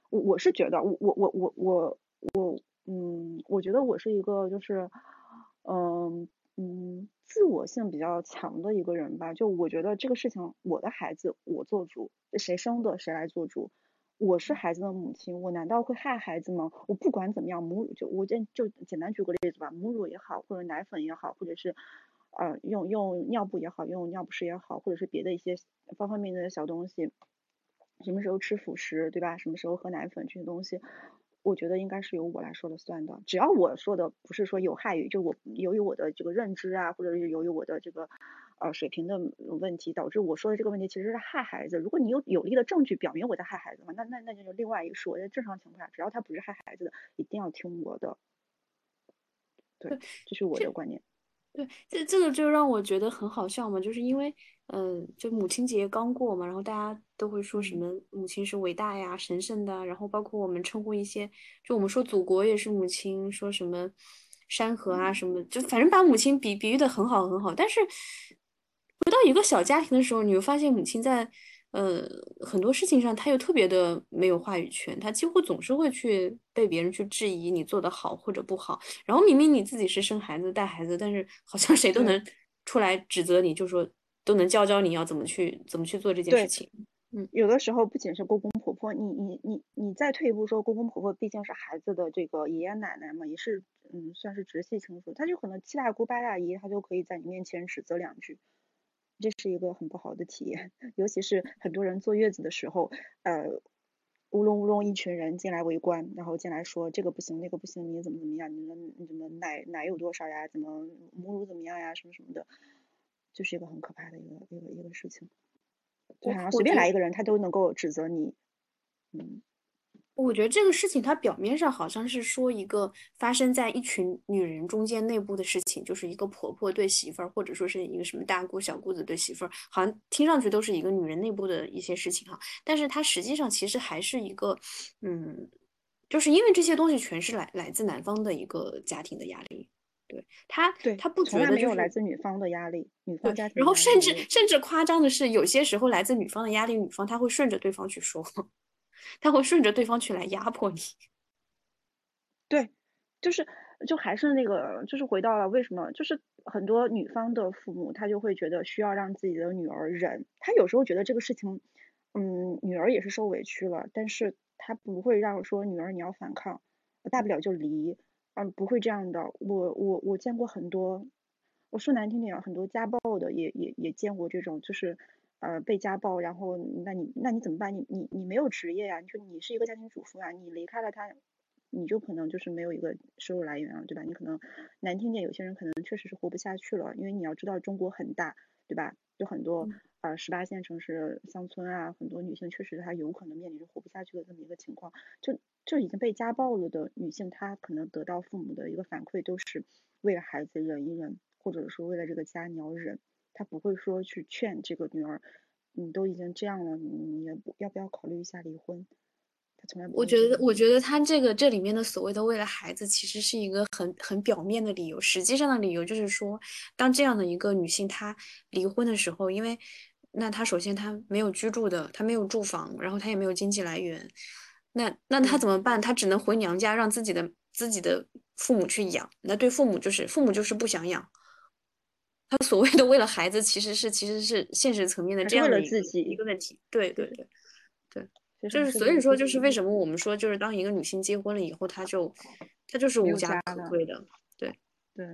我我是觉得，我我我我我我嗯，我觉得我是一个就是。嗯嗯，自我性比较强的一个人吧，就我觉得这个事情，我的孩子我做主，谁生的谁来做主。我是孩子的母亲，我难道会害孩子吗？我不管怎么样，母乳就我就就简单举个例子吧，母乳也好，或者奶粉也好，或者是呃用用尿布也好，用尿不湿也好，或者是别的一些方方面面的小东西，什么时候吃辅食，对吧？什么时候喝奶粉这些东西。我觉得应该是由我来说了算的，只要我说的不是说有害于，就我由于我的这个认知啊，或者是由于我的这个呃水平的问题，导致我说的这个问题其实是害孩子。如果你有有力的证据表明我在害孩子的话，那那那就是另外一说。在正常情况下，只要他不是害孩子的，一定要听我的。对，这是我的观念。对，这这个就让我觉得很好笑嘛，就是因为。嗯，就母亲节刚过嘛，然后大家都会说什么母亲是伟大呀、神圣的，然后包括我们称呼一些，就我们说祖国也是母亲，说什么山河啊什么，就反正把母亲比比喻的很好很好。但是回到一个小家庭的时候，你会发现母亲在呃很多事情上，他又特别的没有话语权，他几乎总是会去被别人去质疑你做的好或者不好。然后明明你自己是生孩子带孩子，但是好像谁都能出来指责你，就说。都能教教你要怎么去怎么去做这件事情。嗯，有的时候不仅是公公婆婆，你你你你再退一步说，公公婆婆毕竟是孩子的这个爷爷奶奶嘛，也是嗯算是直系亲属，他就可能七大姑八大姨，他就可以在你面前指责两句，这是一个很不好的体验。(laughs) 尤其是很多人坐月子的时候，呃，乌隆乌隆一群人进来围观，然后进来说这个不行那个不行，你怎么怎么样，你们你怎么奶奶有多少呀？怎么母乳怎么样呀？什么什么的。就是一个很可怕的一个一个一个事情，就好像随便来一个人，他都能够指责你。嗯，我觉得这个事情，它表面上好像是说一个发生在一群女人中间内部的事情，就是一个婆婆对媳妇儿，或者说是一个什么大姑小姑子对媳妇儿，好像听上去都是一个女人内部的一些事情哈。但是它实际上其实还是一个，嗯，就是因为这些东西全是来来自男方的一个家庭的压力。对他，对他不觉得没有来自女方的压力，女方家庭。然后甚至甚至夸张的是，有些时候来自女方的压力，女方她会顺着对方去说，他会顺着对方去来压迫你。(laughs) 对，就是就还是那个，就是回到了为什么，就是很多女方的父母，他就会觉得需要让自己的女儿忍。他有时候觉得这个事情，嗯，女儿也是受委屈了，但是他不会让说女儿你要反抗，大不了就离。嗯，不会这样的。我我我见过很多，我说难听点，很多家暴的也也也见过这种，就是呃被家暴，然后那你那你怎么办？你你你没有职业呀？你说你是一个家庭主妇啊，你离开了他，你就可能就是没有一个收入来源了，对吧？你可能难听点，有些人可能确实是活不下去了，因为你要知道中国很大，对吧？就很多呃十八线城市乡村啊，很多女性确实她有可能面临着活不下去的这么一个情况。就就已经被家暴了的女性，她可能得到父母的一个反馈都是为了孩子忍一忍，或者说为了这个家你要忍，她不会说去劝这个女儿，你都已经这样了，你也不要不要考虑一下离婚。他从来不我觉得，我觉得他这个这里面的所谓的为了孩子，其实是一个很很表面的理由。实际上的理由就是说，当这样的一个女性她离婚的时候，因为那她首先她没有居住的，她没有住房，然后她也没有经济来源，那那她怎么办？她只能回娘家，让自己的自己的父母去养。那对父母就是父母就是不想养。他所谓的为了孩子，其实是其实是现实层面的这样的一个一个问题。对对对对。就是所以说，就是为什么我们说，就是当一个女性结婚了以后，她就她就是无家可归的。对对。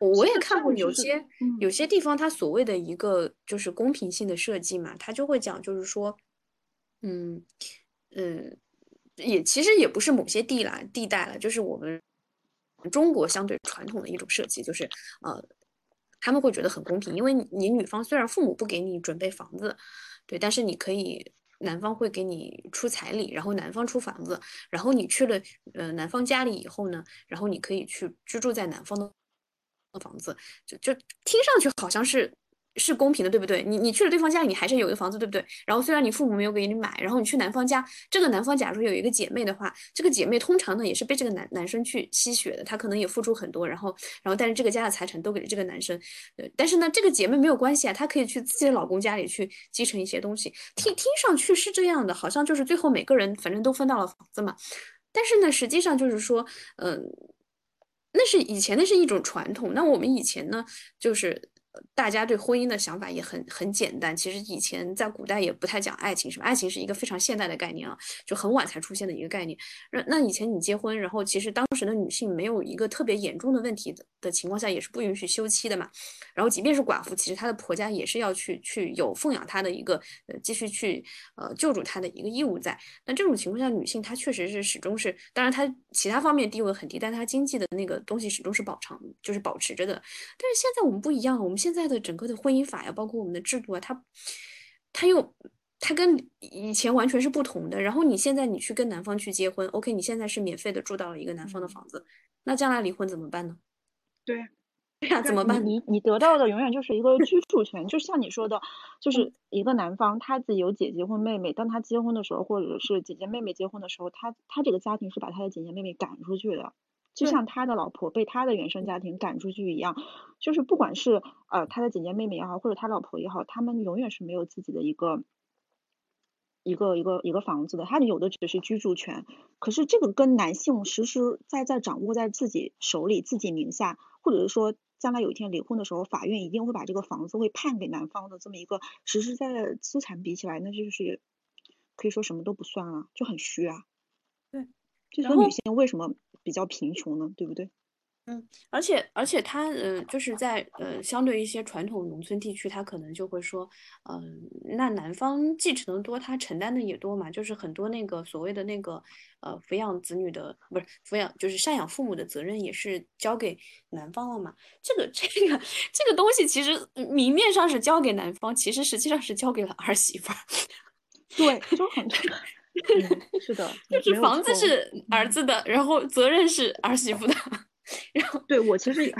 我我也看过有些有些地方，它所谓的一个就是公平性的设计嘛，它就会讲，就是说，嗯嗯，也其实也不是某些地啦地带了，就是我们中国相对传统的一种设计，就是呃，他们会觉得很公平，因为你女方虽然父母不给你准备房子。对，但是你可以，男方会给你出彩礼，然后男方出房子，然后你去了呃男方家里以后呢，然后你可以去居住在男方的房子，就就听上去好像是。是公平的，对不对？你你去了对方家里，你还是有一个房子，对不对？然后虽然你父母没有给你买，然后你去男方家，这个男方假如有一个姐妹的话，这个姐妹通常呢也是被这个男男生去吸血的，她可能也付出很多，然后然后但是这个家的财产都给了这个男生，呃，但是呢这个姐妹没有关系啊，她可以去自己的老公家里去继承一些东西，听听上去是这样的，好像就是最后每个人反正都分到了房子嘛，但是呢实际上就是说，嗯，那是以前那是一种传统，那我们以前呢就是。大家对婚姻的想法也很很简单。其实以前在古代也不太讲爱情，什么爱情是一个非常现代的概念啊，就很晚才出现的一个概念。那那以前你结婚，然后其实当时的女性没有一个特别严重的问题的的情况下，也是不允许休妻的嘛。然后即便是寡妇，其实她的婆家也是要去去有奉养她的一个呃继续去呃救助她的一个义务在。那这种情况下，女性她确实是始终是，当然她其他方面地位很低，但她经济的那个东西始终是保长就是保持着的。但是现在我们不一样，我们。现在的整个的婚姻法呀，包括我们的制度啊，它，它又，它跟以前完全是不同的。然后你现在你去跟男方去结婚，OK，你现在是免费的住到了一个男方的房子，那将来离婚怎么办呢？对，对呀，怎么办？你你得到的永远就是一个居住权，就像你说的，就是一个男方他自己有姐姐或妹妹，当他结婚的时候，或者是姐姐妹妹结婚的时候，他他这个家庭是把他的姐姐妹妹赶出去的。就像他的老婆被他的原生家庭赶出去一样，就是不管是呃他的姐姐妹妹也好，或者他老婆也好，他们永远是没有自己的一个一个一个一个房子的，他有的只是居住权。可是这个跟男性实实在在掌握在自己手里、自己名下，或者是说将来有一天离婚的时候，法院一定会把这个房子会判给男方的这么一个实实在在的资产比起来，那就是可以说什么都不算啊，就很虚啊。对，就说女性为什么？比较贫穷呢，对不对？嗯，而且而且他呃，就是在呃，相对一些传统农村地区，他可能就会说，嗯，那男方继承的多，他承担的也多嘛，就是很多那个所谓的那个呃，抚养子女的不是抚养，就是赡养父母的责任也是交给男方了嘛。这个 (laughs) 这个这个东西其实明面上是交给男方，其实实际上是交给了儿媳妇儿。(laughs) 对，就很。是的，(laughs) 就是房子是儿子的，然后责任是儿媳妇的。然后，对我其实，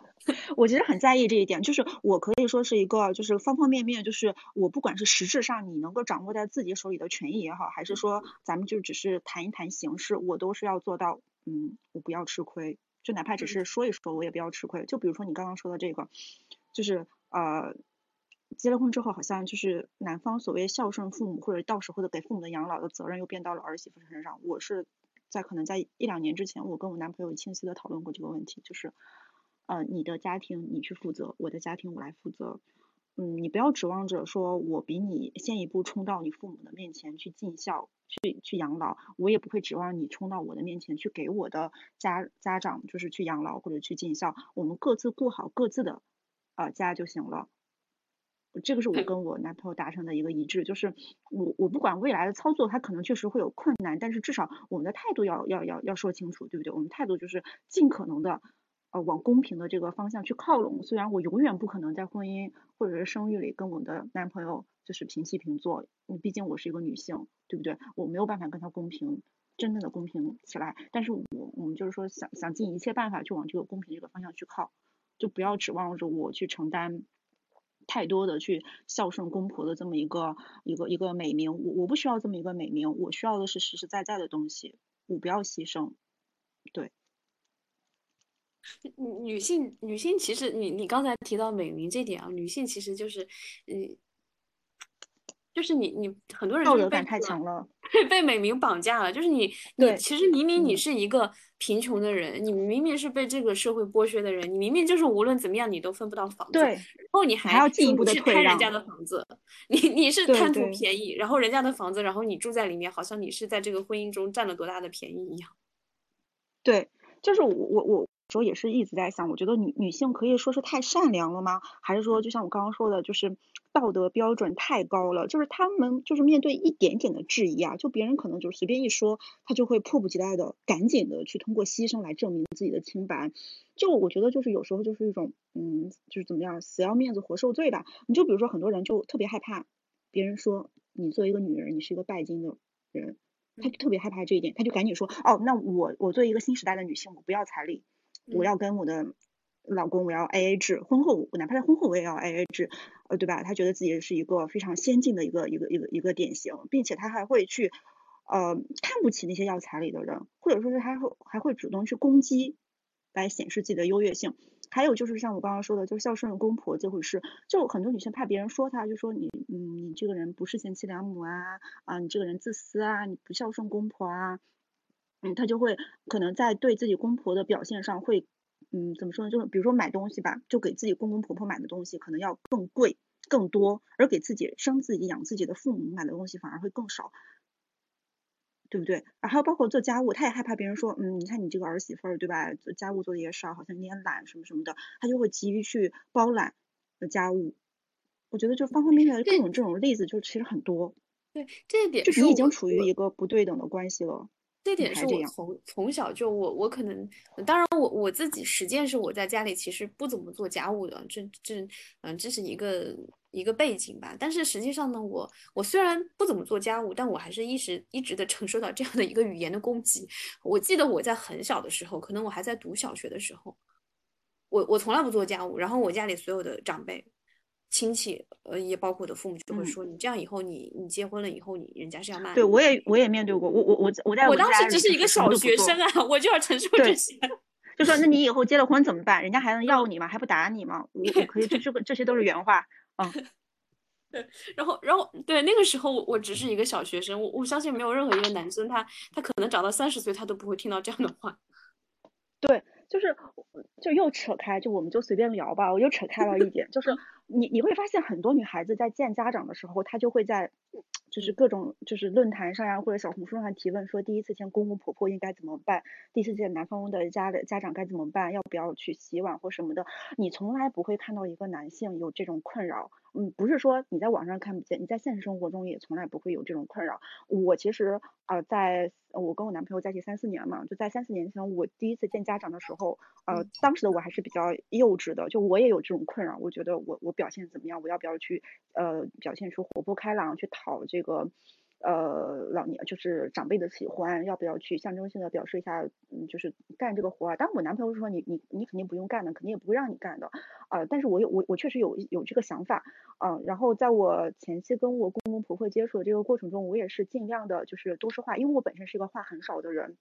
(laughs) 我其实很在意这一点，就是我可以说是一个，就是方方面面，就是我不管是实质上你能够掌握在自己手里的权益也好，还是说咱们就只是谈一谈形式，我都是要做到，嗯，我不要吃亏，就哪怕只是说一说，我也不要吃亏。就比如说你刚刚说的这个，就是呃。结了婚之后，好像就是男方所谓孝顺父母，或者到时候的给父母的养老的责任又变到了儿媳妇身上。我是在可能在一两年之前，我跟我男朋友清晰的讨论过这个问题，就是，呃，你的家庭你去负责，我的家庭我来负责。嗯，你不要指望着说我比你先一步冲到你父母的面前去尽孝，去去养老，我也不会指望你冲到我的面前去给我的家家长就是去养老或者去尽孝。我们各自过好各自的，呃，家就行了。这个是我跟我男朋友达成的一个一致，就是我我不管未来的操作，他可能确实会有困难，但是至少我们的态度要要要要说清楚，对不对？我们态度就是尽可能的呃往公平的这个方向去靠拢。虽然我永远不可能在婚姻或者是生育里跟我的男朋友就是平起平坐，毕竟我是一个女性，对不对？我没有办法跟他公平，真正的公平起来。但是我我们就是说想想尽一切办法去往这个公平这个方向去靠，就不要指望着我去承担。太多的去孝顺公婆的这么一个一个一个美名，我我不需要这么一个美名，我需要的是实实在在的东西，我不要牺牲。对，女性女性其实你你刚才提到美名这点啊，女性其实就是嗯。就是你，你很多人道德感太强了，(laughs) 被美名绑架了。就是你，你其实明明你是一个贫穷的人，你明明是被这个社会剥削的人，你明明就是无论怎么样你都分不到房子，对，然后你还要进一步的去贪人家的房子，你你是贪图便宜，然后人家的房子，然后你住在里面，好像你是在这个婚姻中占了多大的便宜一样。对，就是我我我。时候也是一直在想，我觉得女女性可以说是太善良了吗？还是说，就像我刚刚说的，就是道德标准太高了？就是他们就是面对一点点的质疑啊，就别人可能就随便一说，他就会迫不及待的赶紧的去通过牺牲来证明自己的清白。就我觉得就是有时候就是一种，嗯，就是怎么样，死要面子活受罪吧。你就比如说很多人就特别害怕别人说你作为一个女人，你是一个拜金的人，他就特别害怕这一点，他就赶紧说，哦，那我我作为一个新时代的女性，我不要彩礼。我要跟我的老公，我要 A A 制，婚后我哪怕在婚后我也要 A A 制，呃，对吧？他觉得自己是一个非常先进的一个一个一个一个典型，并且他还会去呃看不起那些要彩礼的人，或者说是他会还会主动去攻击，来显示自己的优越性。还有就是像我刚刚说的，就是孝顺公婆这回事，就很多女性怕别人说她，就说你嗯你这个人不是贤妻良母啊啊你这个人自私啊你不孝顺公婆啊。嗯，他就会可能在对自己公婆的表现上会，嗯，怎么说呢？就是比如说买东西吧，就给自己公公婆婆买的东西可能要更贵、更多，而给自己生自己、养自己的父母买的东西反而会更少，对不对？啊，还有包括做家务，他也害怕别人说，嗯，你看你这个儿媳妇儿，对吧？做家务做的也少，好像你也懒什么什么的，他就会急于去包揽家务。我觉得就方方面面的各种这种例子，就其实很多。对，这一点就是你已经处于一个不对等的关系了。这点是我从从小就我我可能，当然我我自己实践是我在家里其实不怎么做家务的，这这嗯这是一个一个背景吧。但是实际上呢，我我虽然不怎么做家务，但我还是一直一直的承受到这样的一个语言的攻击。我记得我在很小的时候，可能我还在读小学的时候，我我从来不做家务，然后我家里所有的长辈。亲戚，呃，也包括我的父母，就会说你这样以后，你你结婚了以后，你人家是要骂。对，我也我也面对过，我我我我在我当时只是一个小学生啊，我就要承受这些。(laughs) 就说那你以后结了婚怎么办？人家还能要你吗？还不打你吗？我我可以，这这个这些都是原话 (laughs) 啊。对，然后然后对那个时候我只是一个小学生，我我相信没有任何一个男生他他可能长到三十岁他都不会听到这样的话。(laughs) 对，就是就又扯开，就我们就随便聊吧，我又扯开了一点，就是。你你会发现很多女孩子在见家长的时候，她就会在，就是各种就是论坛上呀或者小红书上提问，说第一次见公公婆婆应该怎么办，第一次见男方的家的家长该怎么办，要不要去洗碗或什么的。你从来不会看到一个男性有这种困扰。嗯，不是说你在网上看不见，你在现实生活中也从来不会有这种困扰。我其实啊，在我跟我男朋友在一起三四年嘛，就在三四年前，我第一次见家长的时候，呃，当时的我还是比较幼稚的，就我也有这种困扰。我觉得我我表现怎么样，我要不要去呃表现出活泼开朗，去讨这个。呃，老年就是长辈的喜欢，要不要去象征性的表示一下？嗯，就是干这个活儿。但我男朋友说你你你肯定不用干的，肯定也不会让你干的。呃，但是我有我我确实有有这个想法。嗯，然后在我前期跟我公公婆婆接触的这个过程中，我也是尽量的就是多说话，因为我本身是一个话很少的人。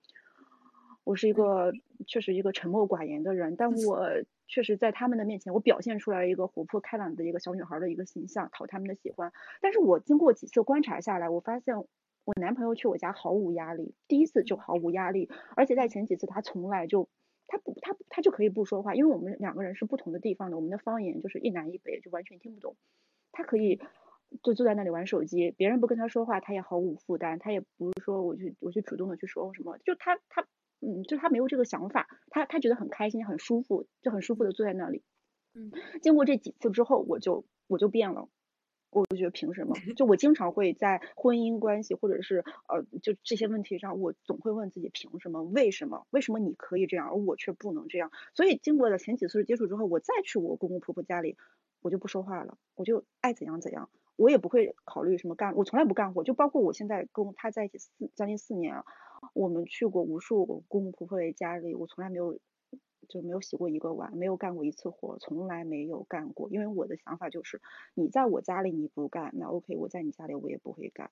我是一个确实一个沉默寡言的人，但我确实在他们的面前，我表现出来一个活泼开朗的一个小女孩的一个形象，讨他们的喜欢。但是我经过几次观察下来，我发现我男朋友去我家毫无压力，第一次就毫无压力，而且在前几次他从来就他不他他就可以不说话，因为我们两个人是不同的地方的，我们的方言就是一南一北，就完全听不懂。他可以就坐在那里玩手机，别人不跟他说话，他也毫无负担，他也不是说我去我去主动的去说什么，就他他。嗯，就他没有这个想法，他他觉得很开心，很舒服，就很舒服的坐在那里。嗯，经过这几次之后，我就我就变了，我就觉得凭什么？就我经常会在婚姻关系或者是呃就这些问题上，我总会问自己凭什么？为什么？为什么你可以这样，而我却不能这样？所以经过了前几次接触之后，我再去我公公婆婆家里，我就不说话了，我就爱怎样怎样，我也不会考虑什么干，我从来不干活，就包括我现在跟他在一起四将近四年啊，我们去过无数公公婆婆的家里，我从来没有。就没有洗过一个碗，没有干过一次活，从来没有干过。因为我的想法就是，你在我家里你不干，那 OK，我在你家里我也不会干。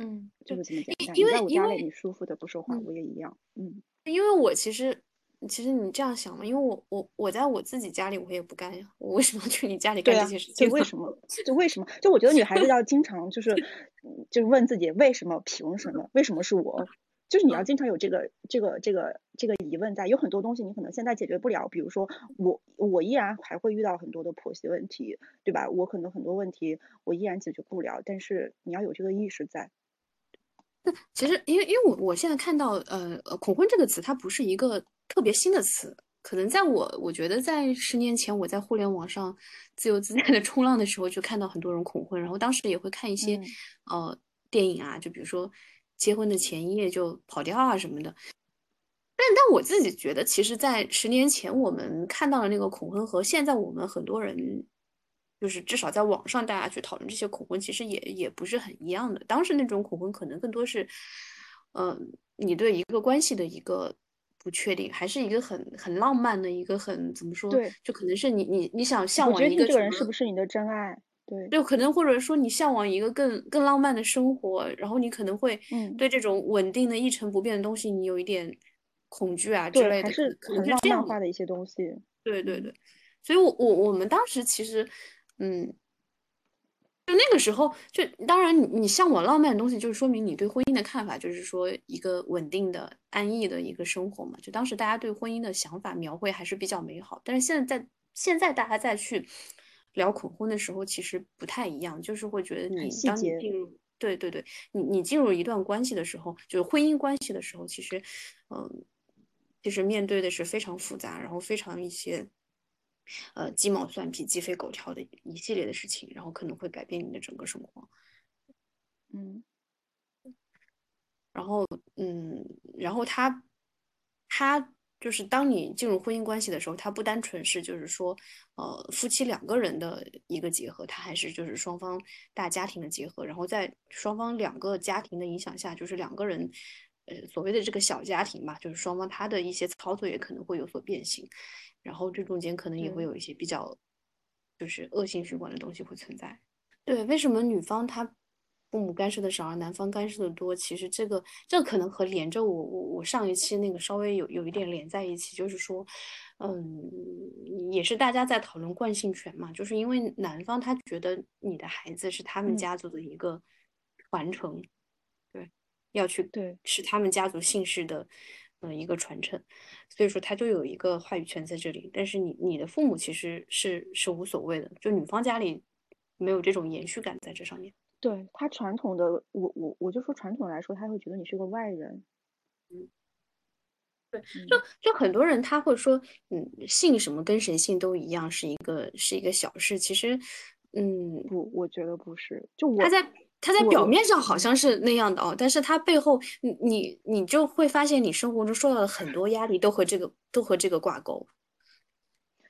嗯，就是这么简单。因为在我家里你舒服的不说话，我也一样。嗯，因为我其实，其实你这样想嘛，因为我我我在我自己家里我也不干呀，我为什么要去你家里干这些事情？就为什么？就为什么？就我觉得女孩子要经常就是，(laughs) 就是问自己为什么？凭什么？为什么是我？就是你要经常有这个这个这个这个疑问在，有很多东西你可能现在解决不了，比如说我我依然还会遇到很多的婆媳问题，对吧？我可能很多问题我依然解决不了，但是你要有这个意识在。那其实因为因为我我现在看到呃恐婚这个词，它不是一个特别新的词，可能在我我觉得在十年前我在互联网上自由自在的冲浪的时候，就看到很多人恐婚，然后当时也会看一些呃电影啊，就比如说。结婚的前一夜就跑掉啊什么的，但但我自己觉得，其实，在十年前我们看到的那个恐婚和现在我们很多人，就是至少在网上大家去讨论这些恐婚，其实也也不是很一样的。当时那种恐婚可能更多是，嗯，你对一个关系的一个不确定，还是一个很很浪漫的一个很怎么说？对，就可能是你你你想向往一个这个人是不是你的真爱？对，就可能或者说你向往一个更更浪漫的生活，然后你可能会对这种稳定的一成不变的东西，你有一点恐惧啊之类的，还是很浪漫化的一些东西。对对对，所以，我我我们当时其实，嗯，就那个时候，就当然你你向往浪漫的东西，就是说明你对婚姻的看法，就是说一个稳定的、安逸的一个生活嘛。就当时大家对婚姻的想法描绘还是比较美好，但是现在在现在大家再去。聊恐婚的时候，其实不太一样，就是会觉得你当你进入，对对对，你你进入一段关系的时候，就是婚姻关系的时候，其实，嗯，其实面对的是非常复杂，然后非常一些，呃，鸡毛蒜皮、鸡飞狗跳的一系列的事情，然后可能会改变你的整个生活，嗯，然后嗯，然后他他。就是当你进入婚姻关系的时候，它不单纯是就是说，呃，夫妻两个人的一个结合，它还是就是双方大家庭的结合。然后在双方两个家庭的影响下，就是两个人，呃，所谓的这个小家庭吧，就是双方他的一些操作也可能会有所变形。然后这中间可能也会有一些比较，就是恶性循环的东西会存在。对，为什么女方她？父母干涉的少，而男方干涉的多。其实这个，这可能和连着我我我上一期那个稍微有有一点连在一起，就是说，嗯，也是大家在讨论惯性权嘛，就是因为男方他觉得你的孩子是他们家族的一个传承，对，要去对是他们家族姓氏的，嗯，一个传承，所以说他就有一个话语权在这里。但是你你的父母其实是是无所谓的，就女方家里没有这种延续感在这上面。对他传统的，我我我就说传统来说，他会觉得你是个外人。嗯，对，就就很多人他会说，嗯，信什么跟谁信都一样，是一个是一个小事。其实，嗯，不，我觉得不是。就我他在他在表面上好像是那样的哦，但是他背后，你你你就会发现，你生活中受到的很多压力都和这个都和这个挂钩。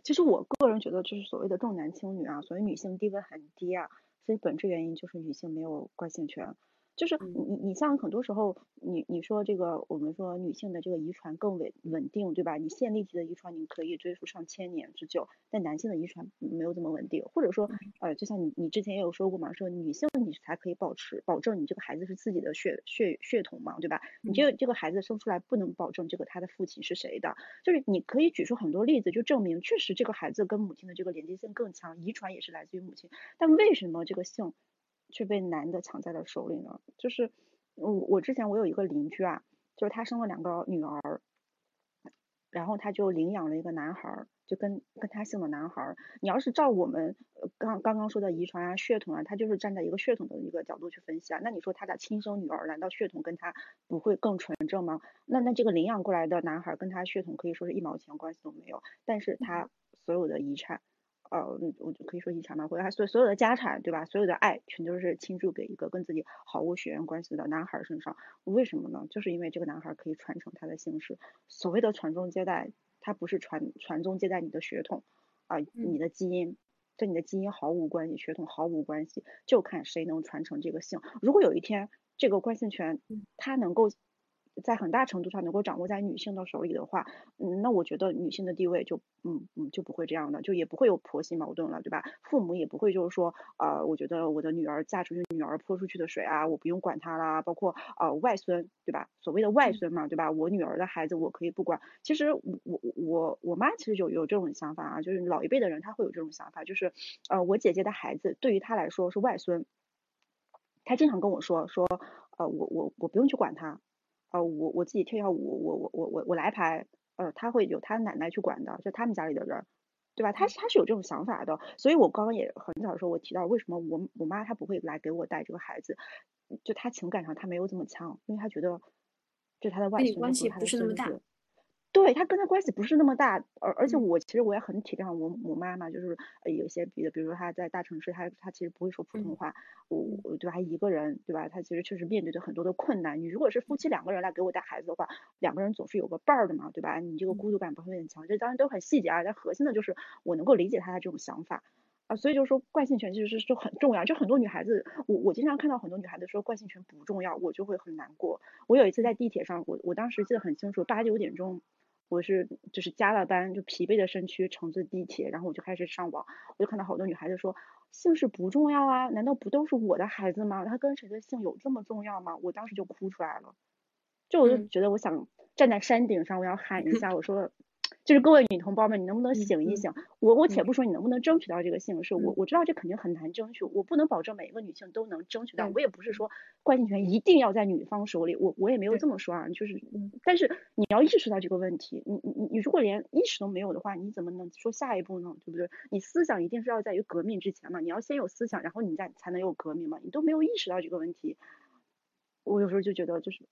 其实我个人觉得，就是所谓的重男轻女啊，所谓女性地位很低啊。其实本质原因就是女性没有惯性权。就是你你你像很多时候，你你说这个我们说女性的这个遗传更稳稳定，对吧？你线粒体的遗传你可以追溯上千年之久，但男性的遗传没有这么稳定。或者说，呃，就像你你之前也有说过嘛，说女性你才可以保持保证你这个孩子是自己的血血血统嘛，对吧？你这个这个孩子生出来不能保证这个他的父亲是谁的，就是你可以举出很多例子，就证明确实这个孩子跟母亲的这个连接性更强，遗传也是来自于母亲。但为什么这个性？却被男的抢在了手里呢。就是我我之前我有一个邻居啊，就是他生了两个女儿，然后他就领养了一个男孩，就跟跟他姓的男孩。你要是照我们刚刚刚说的遗传啊、血统啊，他就是站在一个血统的一个角度去分析啊。那你说他的亲生女儿，难道血统跟他不会更纯正吗？那那这个领养过来的男孩跟他血统可以说是一毛钱关系都没有，但是他所有的遗产。呃，我就可以说遗产嘛，或者他所所有的家产，对吧？所有的爱全都是倾注给一个跟自己毫无血缘关系的男孩身上。为什么呢？就是因为这个男孩可以传承他的姓氏。所谓的传宗接代，他不是传传宗接代你的血统啊，你的基因，跟你的基因毫无关系，血统毫无关系，就看谁能传承这个姓。如果有一天这个关姓权，他能够。在很大程度上能够掌握在女性的手里的话，嗯，那我觉得女性的地位就，嗯嗯，就不会这样的，就也不会有婆媳矛盾了，对吧？父母也不会就是说，呃，我觉得我的女儿嫁出去，女儿泼出去的水啊，我不用管她啦。包括呃外孙，对吧？所谓的外孙嘛，对吧？我女儿的孩子我可以不管。其实我我我我妈其实有有这种想法啊，就是老一辈的人他会有这种想法，就是呃我姐姐的孩子对于她来说是外孙，她经常跟我说说，呃我我我不用去管他。呃，我我自己跳跳舞，我我我我我来排，呃，他会有他奶奶去管的，就他们家里的人，对吧？他他是有这种想法的，所以我刚刚也很早的时候我提到，为什么我我妈她不会来给我带这个孩子，就她情感上她没有这么强，因为她觉得这是她的外孙，关系不是那么大。对他跟他关系不是那么大，而而且我其实我也很体谅我我妈妈，就是呃有些别的，比如说她在大城市，她她其实不会说普通话，我我对吧？一个人对吧？她其实确实面对着很多的困难。你如果是夫妻两个人来给我带孩子的话，两个人总是有个伴儿的嘛，对吧？你这个孤独感不会很强。这当然都很细节啊，但核心的就是我能够理解她的这种想法啊。所以就是说惯性权其实是就很重要，就很多女孩子，我我经常看到很多女孩子说惯性权不重要，我就会很难过。我有一次在地铁上，我我当时记得很清楚，八九点钟。我是就是加了班，就疲惫的身躯乘坐地铁，然后我就开始上网，我就看到好多女孩子说姓氏不重要啊，难道不都是我的孩子吗？他跟谁的姓有这么重要吗？我当时就哭出来了，就我就觉得我想站在山顶上，我要喊一下，我说。就是各位女同胞们，你能不能醒一醒？我我且不说你能不能争取到这个姓氏，我我知道这肯定很难争取，我不能保证每一个女性都能争取到。我也不是说关姓权一定要在女方手里，我我也没有这么说啊。就是，但是你要意识到这个问题，你你你如果连意识都没有的话，你怎么能说下一步呢？对不对？你思想一定是要在于革命之前嘛，你要先有思想，然后你再才能有革命嘛。你都没有意识到这个问题，我有时候就觉得就是。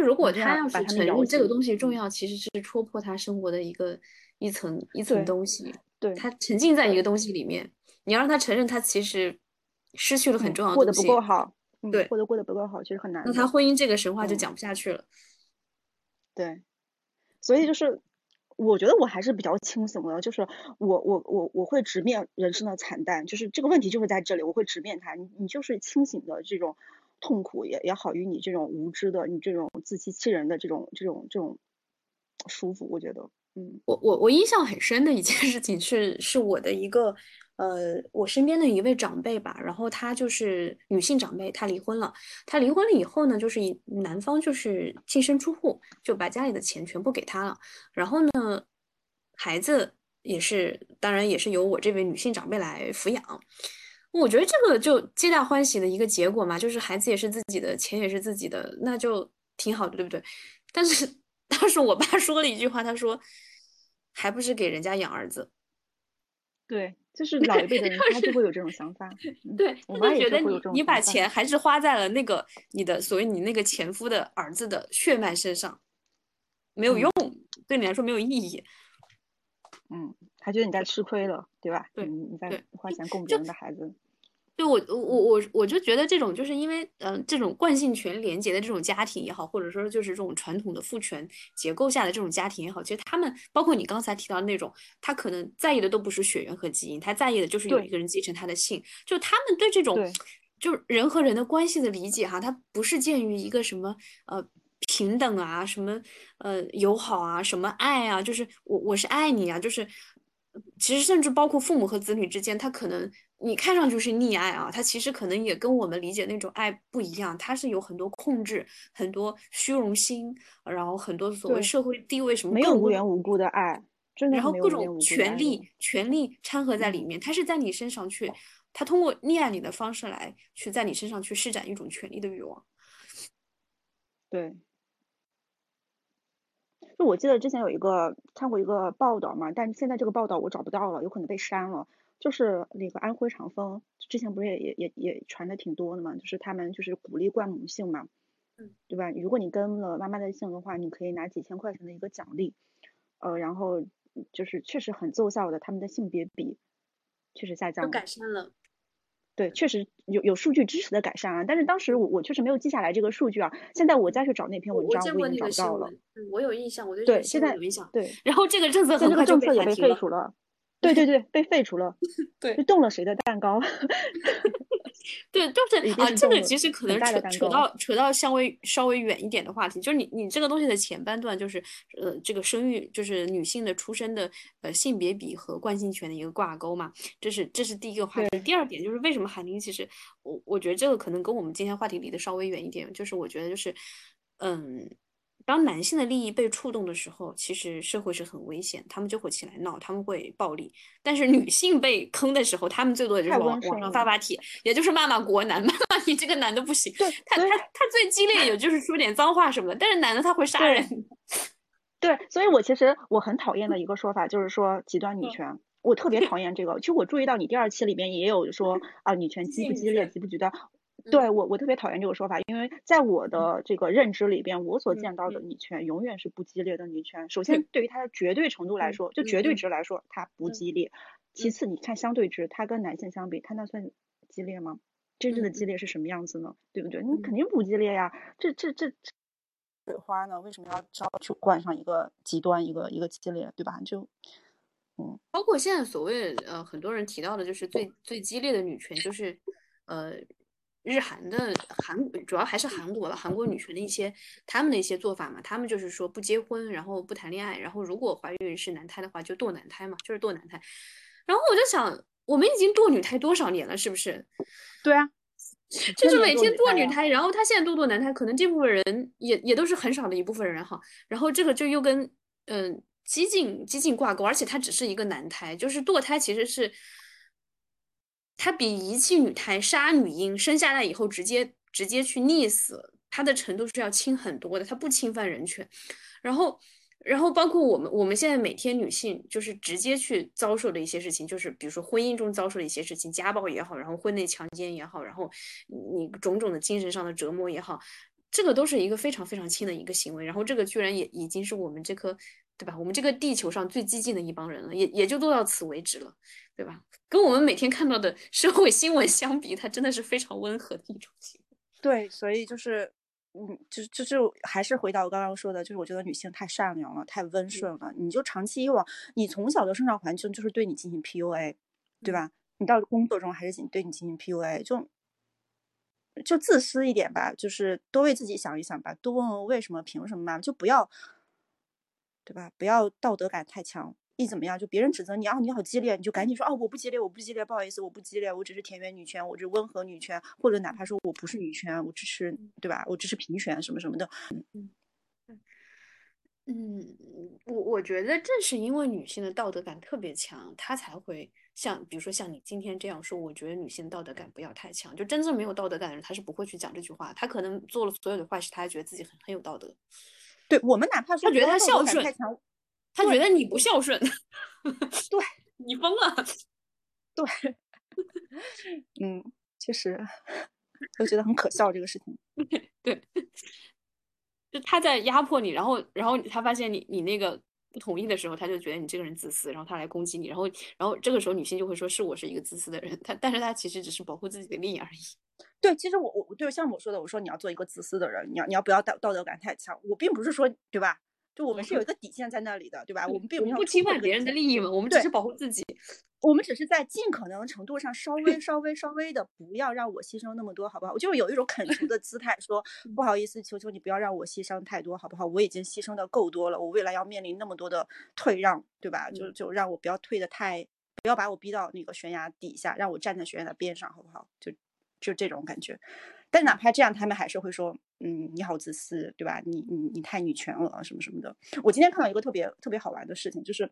就如果他要是承认这个东西重要，其实是戳破他生活的一个一层一层东西。对，他沉浸在一个东西里面，你要让他承认他其实失去了很重要的过得不够好。对，过得过得不够好，其实很难。那他婚姻这个神话就讲不下去了。对，所以就是我觉得我还是比较清醒的，就是我我我我会直面人生的惨淡，就是这个问题就是在这里，我会直面它。你你就是清醒的这种。痛苦也也好于你这种无知的，你这种自欺欺人的这种这种这种舒服，我觉得，嗯，我我我印象很深的一件事情是，是我的一个呃，我身边的一位长辈吧，然后她就是女性长辈，她离婚了，她离婚了以后呢，就是男方就是净身出户，就把家里的钱全部给她了，然后呢，孩子也是，当然也是由我这位女性长辈来抚养。我觉得这个就皆大欢喜的一个结果嘛，就是孩子也是自己的，钱也是自己的，那就挺好的，对不对？但是当时我爸说了一句话，他说：“还不是给人家养儿子。”对，就是老一辈的人他就会有这种想法。(laughs) 对，我妈觉得你你把钱还是花在了那个你的所谓你那个前夫的儿子的血脉身上，没有用，对你来说没有意义。嗯。他觉得你在吃亏了，对吧？对，你在花钱供别人的孩子。对我，我我我就觉得这种就是因为，嗯，这种惯性权连接的这种家庭也好，或者说就是这种传统的父权结构下的这种家庭也好，其实他们包括你刚才提到的那种，他可能在意的都不是血缘和基因，他在意的就是有一个人继承他的姓。就他们对这种，就人和人的关系的理解哈，他不是鉴于一个什么呃平等啊，什么呃友好啊，什么爱啊，就是我我是爱你啊，就是。其实，甚至包括父母和子女之间，他可能你看上去是溺爱啊，他其实可能也跟我们理解那种爱不一样，他是有很多控制、很多虚荣心，然后很多所谓社会地位什么，没有无缘无故的爱，然后各种权利、权利掺和在里面，他是在你身上去，他通过溺爱你的方式来去在你身上去施展一种权利的欲望，对。就我记得之前有一个看过一个报道嘛，但是现在这个报道我找不到了，有可能被删了。就是那个安徽长风，之前不是也也也也传的挺多的嘛，就是他们就是鼓励冠母姓嘛，嗯，对吧？如果你跟了妈妈的姓的话，你可以拿几千块钱的一个奖励，呃，然后就是确实很奏效的，他们的性别比确实下降了，改善了。对，确实有有数据支持的改善啊，但是当时我我确实没有记下来这个数据啊。现在我再去找那篇文章，我已经找到了。我有印象，我对现在有印象。对，然后这个政策很快就被废除了。对对对，(laughs) 被废除了。对，就动了谁的蛋糕？(laughs) (laughs) 对，就是啊，这个其实可能扯扯到扯到稍微稍微远一点的话题，就是你你这个东西的前半段就是呃这个生育就是女性的出生的呃性别比和惯性权的一个挂钩嘛，这是这是第一个话题。第二点就是为什么海宁其实我我觉得这个可能跟我们今天话题离得稍微远一点，就是我觉得就是嗯。当男性的利益被触动的时候，其实社会是很危险，他们就会起来闹，他们会暴力。但是女性被坑的时候，他们最多也就是网网上发发帖，也就是骂骂国男，骂 (laughs) 骂你这个男的不行。对，他他他最激烈也就是说点脏话什么的。但是男的他会杀人。(laughs) 对，所以我其实我很讨厌的一个说法就是说极端女权，我特别讨厌这个。其实我注意到你第二期里面也有说啊，女权激不激烈，激不极端。对我，我特别讨厌这个说法，因为在我的这个认知里边，我所见到的女权永远是不激烈的女权。首先，对于它的绝对程度来说，就绝对值来说，它不激烈。其次，你看相对值，它跟男性相比，它那算激烈吗？真正的激烈是什么样子呢？对不对？你肯定不激烈呀。这这这水花呢？为什么要招去冠上一个极端，一个一个激烈，对吧？就嗯，包括现在所谓呃很多人提到的，就是最最激烈的女权，就是呃。日韩的韩主要还是韩国了，韩国女权的一些他们的一些做法嘛，他们就是说不结婚，然后不谈恋爱，然后如果怀孕是男胎的话就堕男胎嘛，就是堕男胎。然后我就想，我们已经堕女胎多少年了，是不是？对啊，(laughs) 就是每天堕女胎，然后他现在堕堕男胎，可能这部分人也也都是很少的一部分人哈。然后这个就又跟嗯激进激进挂钩，而且它只是一个男胎，就是堕胎其实是。它比遗弃女胎、杀女婴、生下来以后直接直接去溺死，它的程度是要轻很多的。它不侵犯人权，然后，然后包括我们我们现在每天女性就是直接去遭受的一些事情，就是比如说婚姻中遭受的一些事情，家暴也好，然后婚内强奸也好，然后你种种的精神上的折磨也好，这个都是一个非常非常轻的一个行为。然后这个居然也已经是我们这颗。对吧？我们这个地球上最激进的一帮人了，也也就做到此为止了，对吧？跟我们每天看到的社会新闻相比，它真的是非常温和的一种行为。对，所以就是，嗯，就就就还是回到我刚刚说的，就是我觉得女性太善良了，太温顺了。你就长期以往，你从小的生长环境就是对你进行 PUA，对吧？你到工作中还是对你进行 PUA，就就自私一点吧，就是多为自己想一想吧，多问问为什么、凭什么嘛，就不要。对吧？不要道德感太强，一怎么样就别人指责你啊，你好激烈，你就赶紧说哦，我不激烈，我不激烈，不好意思，我不激烈，我只是田园女权，我是温和女权，或者哪怕说我不是女权，我支持，对吧？我支持平权什么什么的。嗯嗯，我我觉得正是因为女性的道德感特别强，她才会像比如说像你今天这样说，我觉得女性道德感不要太强，就真正没有道德感的人，他是不会去讲这句话，他可能做了所有的坏事，他还觉得自己很很有道德。对我们哪怕说他觉得他孝顺，他觉得你不孝顺，对你疯了，对，嗯，确实，我觉得很可笑这个事情。(laughs) 对，(laughs) 就他在压迫你，然后，然后他发现你你那个不同意的时候，他就觉得你这个人自私，然后他来攻击你，然后，然后这个时候女性就会说是我是一个自私的人，他但是他其实只是保护自己的利益而已。对，其实我我对像我说的，我说你要做一个自私的人，你要你要不要道道德感太强？我并不是说对吧？就我们是有一个 (laughs) 底线在那里的，对吧？我们并不侵犯别人的利益嘛，我们只是保护自己。我们只是在尽可能程度上稍微 (laughs) 稍微稍微的不要让我牺牲那么多，好不好？我就是有一种恳求 (laughs) 的姿态，说不好意思，求求你不要让我牺牲太多，好不好？我已经牺牲的够多了，我未来要面临那么多的退让，对吧？就就让我不要退的太，不要把我逼到那个悬崖底下，让我站在悬崖的边上，好不好？就就这种感觉。但哪怕这样，他们还是会说，嗯，你好自私，对吧？你你你太女权了，什么什么的。我今天看到一个特别特别好玩的事情，就是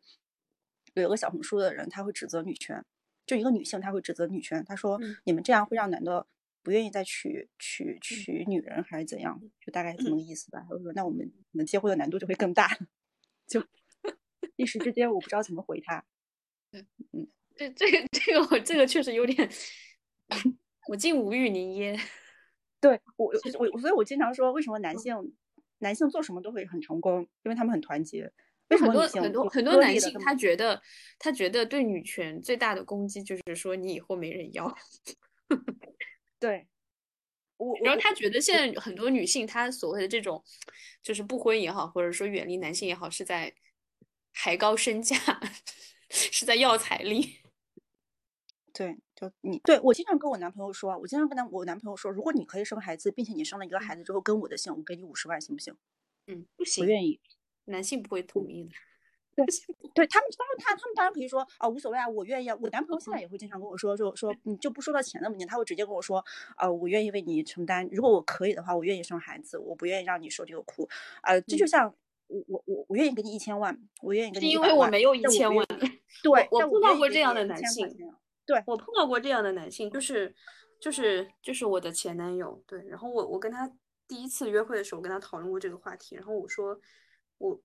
有一个小红书的人，他会指责女权，就一个女性，他会指责女权，他说你们这样会让男的不愿意再娶娶娶女人，还是怎样？就大概这么个意思吧。他说，那我们我们结婚的难度就会更大，就 (laughs) 一时之间我不知道怎么回他。(laughs) 嗯嗯，这这个这个我这个确实有点，(laughs) 我竟无语凝噎。对我我所以，我经常说，为什么男性男性做什么都会很成功？因为他们很团结，为什很多么很多很多男性，他觉得他觉得对女权最大的攻击就是说你以后没人要，(laughs) 对，我然后他觉得现在很多女性，她所谓的这种就是不婚也好，或者说远离男性也好，是在抬高身价，(laughs) 是在要彩礼。对，就你对我经常跟我男朋友说啊，我经常跟他我男朋友说，如果你可以生孩子，并且你生了一个孩子之后跟我的姓，我给你五十万，行不行？嗯，不我行，愿意。男性不会同意的。对他们，当然他他们当然可以说啊，无所谓啊，我愿意啊。我男朋友现在也会经常跟我说，就说你就不说到钱的问题，他会直接跟我说，呃，我愿意为你承担，如果我可以的话，我愿意生孩子，我不愿意让你受这个苦。呃，这就像我我我我愿意给你一千万，我愿意给是你100万因为我没有一千万，对，我碰到过这样愿意给你1000块的男性钱对，我碰到过这样的男性，就是就是就是我的前男友，对，然后我我跟他第一次约会的时候，我跟他讨论过这个话题，然后我说我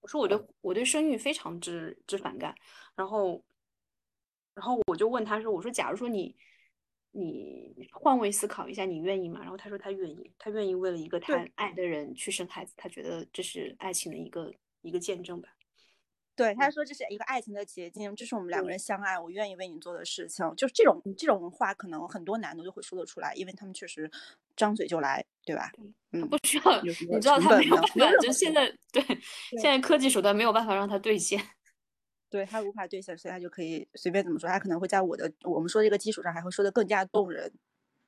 我说我对我对生育非常之之反感，然后然后我就问他说，我说假如说你你换位思考一下，你愿意吗？然后他说他愿意，他愿意为了一个他爱的人去生孩子，他觉得这是爱情的一个一个见证吧。对，他嗯说这是一个爱情的结晶，这是我们两个人相爱，我愿意为你做的事情。就是这种这种话，可能很多男的就会说得出来，因为他们确实张嘴就来，对吧？嗯，不需要，你知道他没有办法，就现在对现在科技手段没有办法让他兑现。(laughs) 对他无法兑现，所以他就可以随便怎么说，他可能会在我的我们说这个基础上，还会说的更加动人，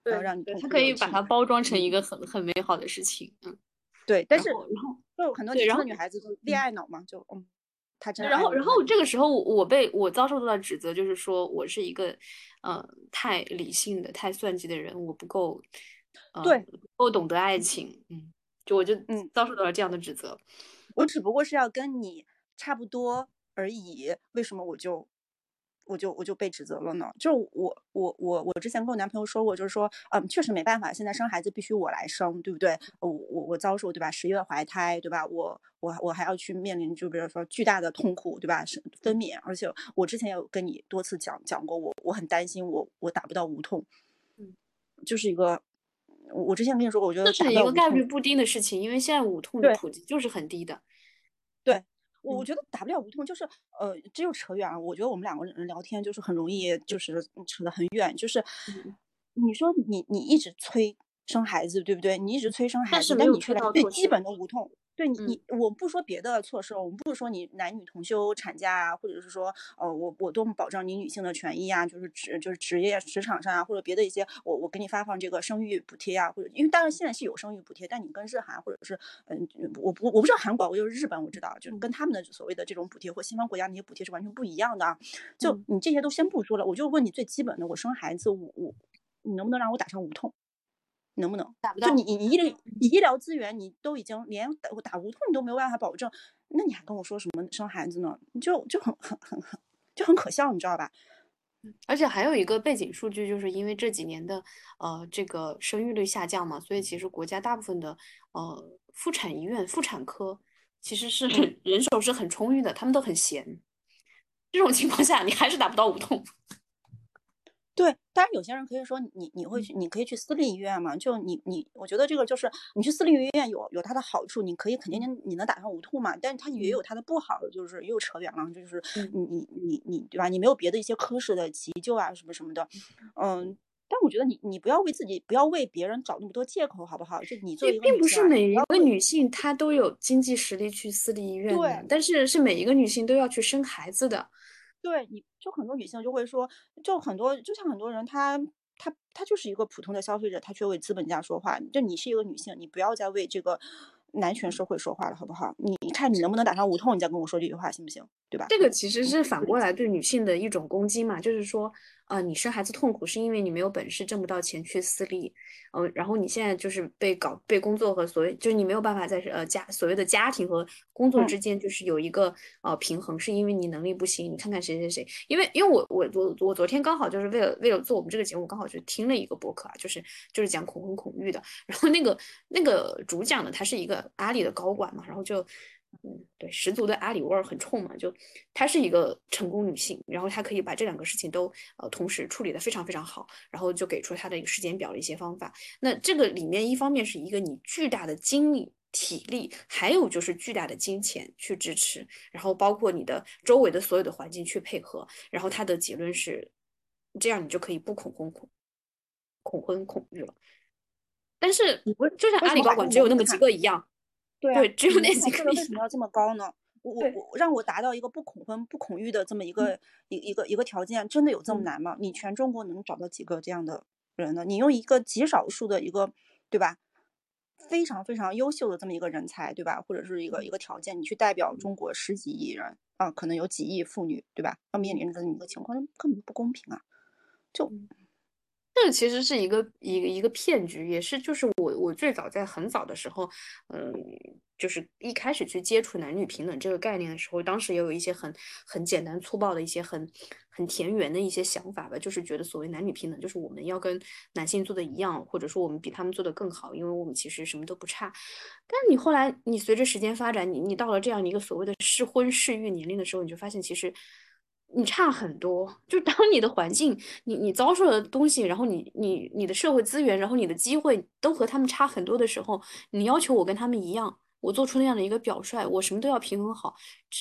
然后让你对他可以把它包装成嗯一个很很美好的事情，嗯。对，但是然后就很多对然后年轻的女孩子就恋爱脑嘛，就嗯，他真然后，然后这个时候我我被我遭受到的指责就是说我是一个呃太理性的、太算计的人，我不够呃对不够懂得爱情，嗯，就我就嗯遭受到了这样的指责。我只不过是要跟你差不多而已，为什么我就我就我就被指责了呢？就我我我我之前跟我男朋友说过，就是说，嗯，确实没办法，现在生孩子必须我来生，对不对？我我我遭受对吧？十月怀胎对吧？我我我还要去面临就比如说巨大的痛苦对吧？是分娩，而且我之前也有跟你多次讲讲过，我我很担心我我打不到无痛，嗯，就是一个。我我之前跟你说过，我觉得这是一个概率不低的事情，因为现在无痛的普及就是很低的。对，我嗯觉得打不了无痛，就是呃，这又扯远了。我觉得我们两个人聊天就是很容易，就是扯得很远。就是嗯你说你你一直催生孩子，对不对？你一直催生孩子，但你却连最基本的无痛，对你嗯你我不说别的措施，我们不是说你男女同休产假啊，或者是说呃我我多么保障你女性的权益啊，就是职就是职业职场上啊，或者别的一些我我给你发放这个生育补贴啊，或者因为当然现在是有生育补贴，但你跟日韩或者是嗯我不我不知道韩国，我就是日本我知道，就是跟他们的所谓的这种补贴或西方国家那些补贴是完全不一样的啊。就嗯你这些都先不说了，我就问你最基本的，我生孩子我我你能不能让我打上无痛？能不能？打不到就你你你医疗你医疗资源你都已经连打打无痛你都没有办法保证，那你还跟我说什么生孩子呢？你就就很很很很就很可笑，你知道吧？而且还有一个背景数据，就是因为这几年的呃这个生育率下降嘛，所以其实国家大部分的呃妇产医院、妇产科其实是很 (laughs) 人手是很充裕的，他们都很闲。这种情况下，你还是打不到无痛。对，当然有些人可以说你你嗯会去，你可以去私立医院嘛？就你你，我觉得这个就是你去私立医院有有它的好处，你可以肯定你你能打上无痛嘛，但是它也有它的不好，就是又扯远了，就是嗯你你你你对吧？你没有别的一些科室的急救啊什么什么的，嗯。但我觉得你你不要为自己不要为别人找那么多借口，好不好？就你作为也并不是每一个女性她都有经济实力去私立医院的，对但是是每一个女性都要去生孩子的。对，你就很多女性就会说，就很多就像很多人他他他就是一个普通的消费者，他却为资本家说话。就你是一个女性，你不要再为这个男权社会说话了，好不好？你你看你能不能打上无痛，你再跟我说这句话，行不行？对吧？这个其实是反过来对女性的一种攻击嘛，就是说，呃，你生孩子痛苦是因为你没有本事挣不到钱去私立，呃，然后你现在就是被搞被工作和所谓就是你没有办法在呃家所谓的家庭和工作嗯之间就是有一个呃平衡，是因为你能力不行。你看看谁谁谁，因为因为我我我我昨天刚好就是为了为了做我们这个节目，刚好就听了一个博客啊，就是就是讲恐婚恐育的，(laughs) 然后那个那个主讲的，他是一个阿里的高管嘛，然后就。嗯，对，十足的阿里味儿很冲嘛，就她是一个成功女性，然后她可以把这两个事情都呃同时处理的非常非常好，然后就给出她的一个时间表的一些方法。那这个里面一方面是一个你巨大的精力体力，还有就是巨大的金钱去支持，然后包括你的周围的所有的环境去配合，然后他的结论是，这样你就可以不恐婚恐恐婚恐育了。但是就像阿里高管只有那么几个一样，对，只有那几个。为什么要这么高呢？我我我让我达到一个不恐婚不恐育的这么一个一一个一个条件，真的有这么难吗？你全中国能找到几个这样的人呢？你用一个极少数的一个，对吧？非常非常优秀的这么一个人才，对吧？或者是一个一个条件，你去代表中国十几亿人啊，可能有几亿妇女，对吧？要面临着这么一个情况，根本不公平啊！就。这其实是一个一个一个骗局，也是就是我我最早在很早的时候，嗯，就是一开始去接触男女平等这个概念的时候，当时也有一些很很简单粗暴的一些很很田园的一些想法吧，就是觉得所谓男女平等，就是我们要跟男性做的一样，或者说我们比他们做的更好，因为我们其实什么都不差。但你后来你随着时间发展，你你到了这样一个所谓的适婚适育年龄的时候，你就发现其实。你差很多，就当你的环境，你你遭受的东西，然后你你你的社会资源，然后你的机会都和他们差很多的时候，你要求我跟他们一样，我做出那样的一个表率，我什么都要平衡好，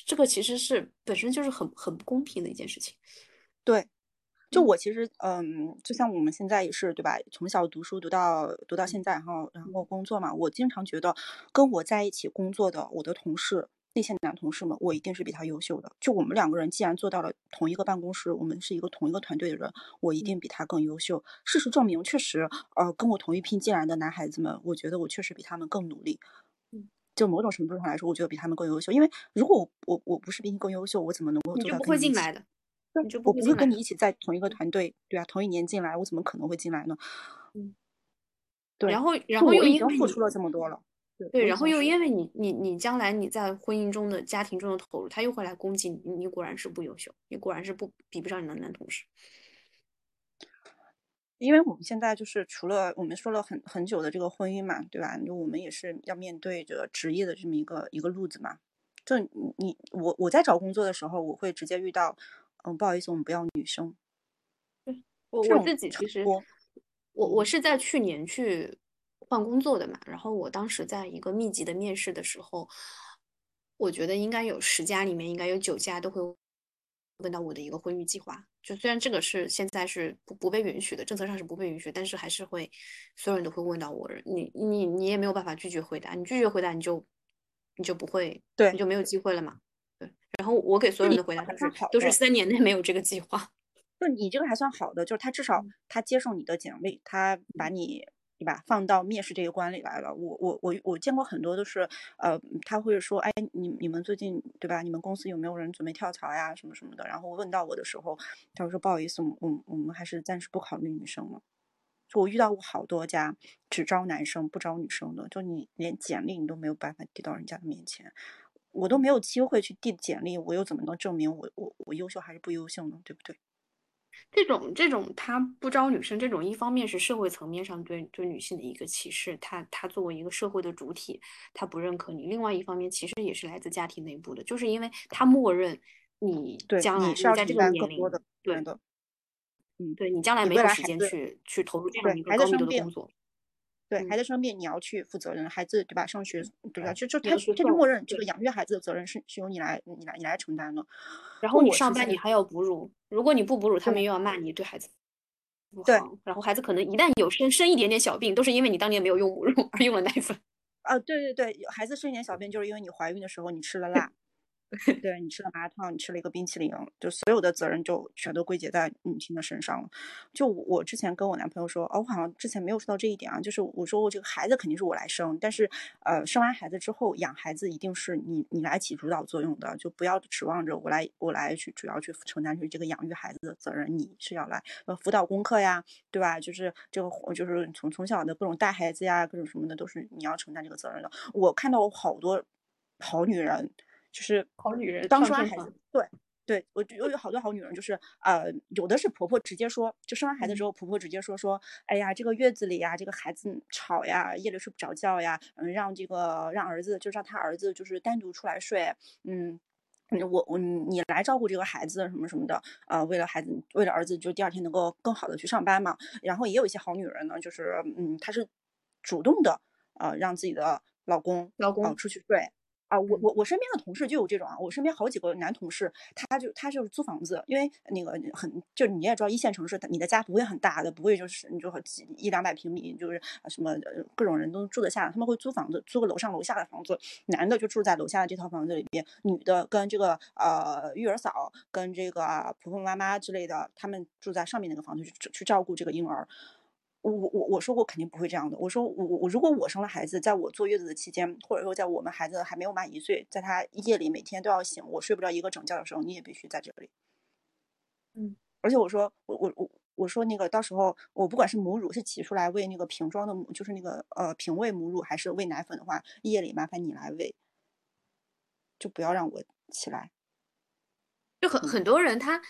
这个其实是本身就是很很不公平的一件事情。对，就我其实，嗯，就像我们现在也是，对吧？从小读书读到读到现在然后，然后工作嘛，我经常觉得跟我在一起工作的我的同事。那些男同事们，我一定是比他优秀的。就我们两个人，既然做到了同一个办公室，我们是一个同一个团队的人，我一定比他更优秀。事实证明，确实，呃，跟我同一批进来的男孩子们，我觉得我确实比他们更努力。嗯，就某种程度上来说，我觉得比他们更优秀。因为如果我我我不是比你更优秀，我怎么能够做到？你不会进来的，我不会跟你一起在同一个团队，对啊，同一年进来，我怎么可能会进来呢？嗯，对。然后，然后我已经付出了这么多了。对，然后又因为你你你将来你在婚姻中的家庭中的投入，他又会来攻击你，你果然是不优秀，你果然是不比不上你的男同事。因为我们现在就是除了我们说了很很久的这个婚姻嘛，对吧？我们也是要面对着职业的这么一个一个路子嘛。就你我我在找工作的时候，我会直接遇到，嗯，不好意思，我们不要女生。对，我我自己其实我我是在去年去。换工作的嘛，然后我当时在一个密集的面试的时候，我觉得应该有十家里面应该有九家都会问到我的一个婚育计划。就虽然这个是现在是不不被允许的，政策上是不被允许，但是还是会所有人都会问到我。你你你也没有办法拒绝回答，你拒绝回答你就你就不会，对，你就没有机会了嘛。对，然后我给所有人的回答都是都是三年内没有这个计划。就你这个还算好的，就是他至少他接受你的简历，他把你。对吧？放到面试这一关里来了。我我我我见过很多都是，呃，他会说，哎，你你们最近对吧？你们公司有没有人准备跳槽呀？什么什么的。然后问到我的时候，他说不好意思，我我我们还是暂时不考虑女生了。就我遇到过好多家只招男生不招女生的，就你连简历你都没有办法递到人家的面前，我都没有机会去递简历，我又怎么能证明我我我优秀还是不优秀呢？对不对？这种这种他不招女生，这种一方面是社会层面上对对女性的一个歧视，他他作为一个社会的主体，他不认可你；另外一方面，其实也是来自家庭内部的，就是因为他默认你将来你在这个年龄，对的，嗯，对你将来没有时间去去投入这样一个高密度的工作。对孩子生病，你要去负责任。孩子对吧？上学对吧？就就他他就默认这个养育孩子的责任是是由你来你来你来承担的。然后你上班你还要哺乳，如果你不哺乳，他们又要骂你对孩子不好。然后孩子可能一旦有生生一点点小病，都是因为你当年没有用母乳而用了奶粉。啊，对对对，孩子生一点小病就是因为你怀孕的时候你吃了辣。对你吃了麻辣烫，你吃了一个冰淇淋，就所有的责任就全都归结在母亲的身上了。就我之前跟我男朋友说，哦，我好像之前没有说到这一点啊，就是我说我这个孩子肯定是我来生，但是呃，生完孩子之后养孩子一定是你你来起主导作用的，就不要指望着我来我来去主要去承担这个养育孩子的责任，你是要来呃辅导功课呀，对吧？就是这个就是从从小的各种带孩子呀，各种什么的都是你要承担这个责任的。我看到我好多好女人。就是好女人，当生完孩子，对对，我我有好多好女人，就是呃，有的是婆婆直接说，就生完孩子之后，婆婆直接说说，哎呀，这个月子里呀，这个孩子吵呀，夜里睡不着觉呀，嗯，让这个让儿子，就让他儿子就是单独出来睡，嗯，我我你来照顾这个孩子什么什么的，呃，为了孩子，为了儿子，就第二天能够更好的去上班嘛。然后也有一些好女人呢，就是嗯，她是主动的，呃，让自己的。老公老公出去睡。啊，我我我身边的同事就有这种啊，我身边好几个男同事，他就他就是租房子，因为那个很就你也知道一线城市，你的家不会很大的，不会就是你就几一两百平米，就是什么各种人都住得下，他们会租房子，租个楼上楼下的房子，男的就住在楼下的这套房子里面，女的跟这个呃育儿嫂跟这个婆婆妈妈之类的，他们住在上面那个房子去去照顾这个婴儿。我我我说我肯定不会这样的。我说我我如果我生了孩子，在我坐月子的期间，或者说在我们孩子还没有满一岁，在他夜里每天都要醒，我睡不着一个整觉的时候，你也必须在这里。嗯，而且我说我我我我说那个到时候我不管是母乳是挤出来喂那个瓶装的母，就是那个呃瓶喂母乳，还是喂奶粉的话，夜里麻烦你来喂，就不要让我起来。就很很多人他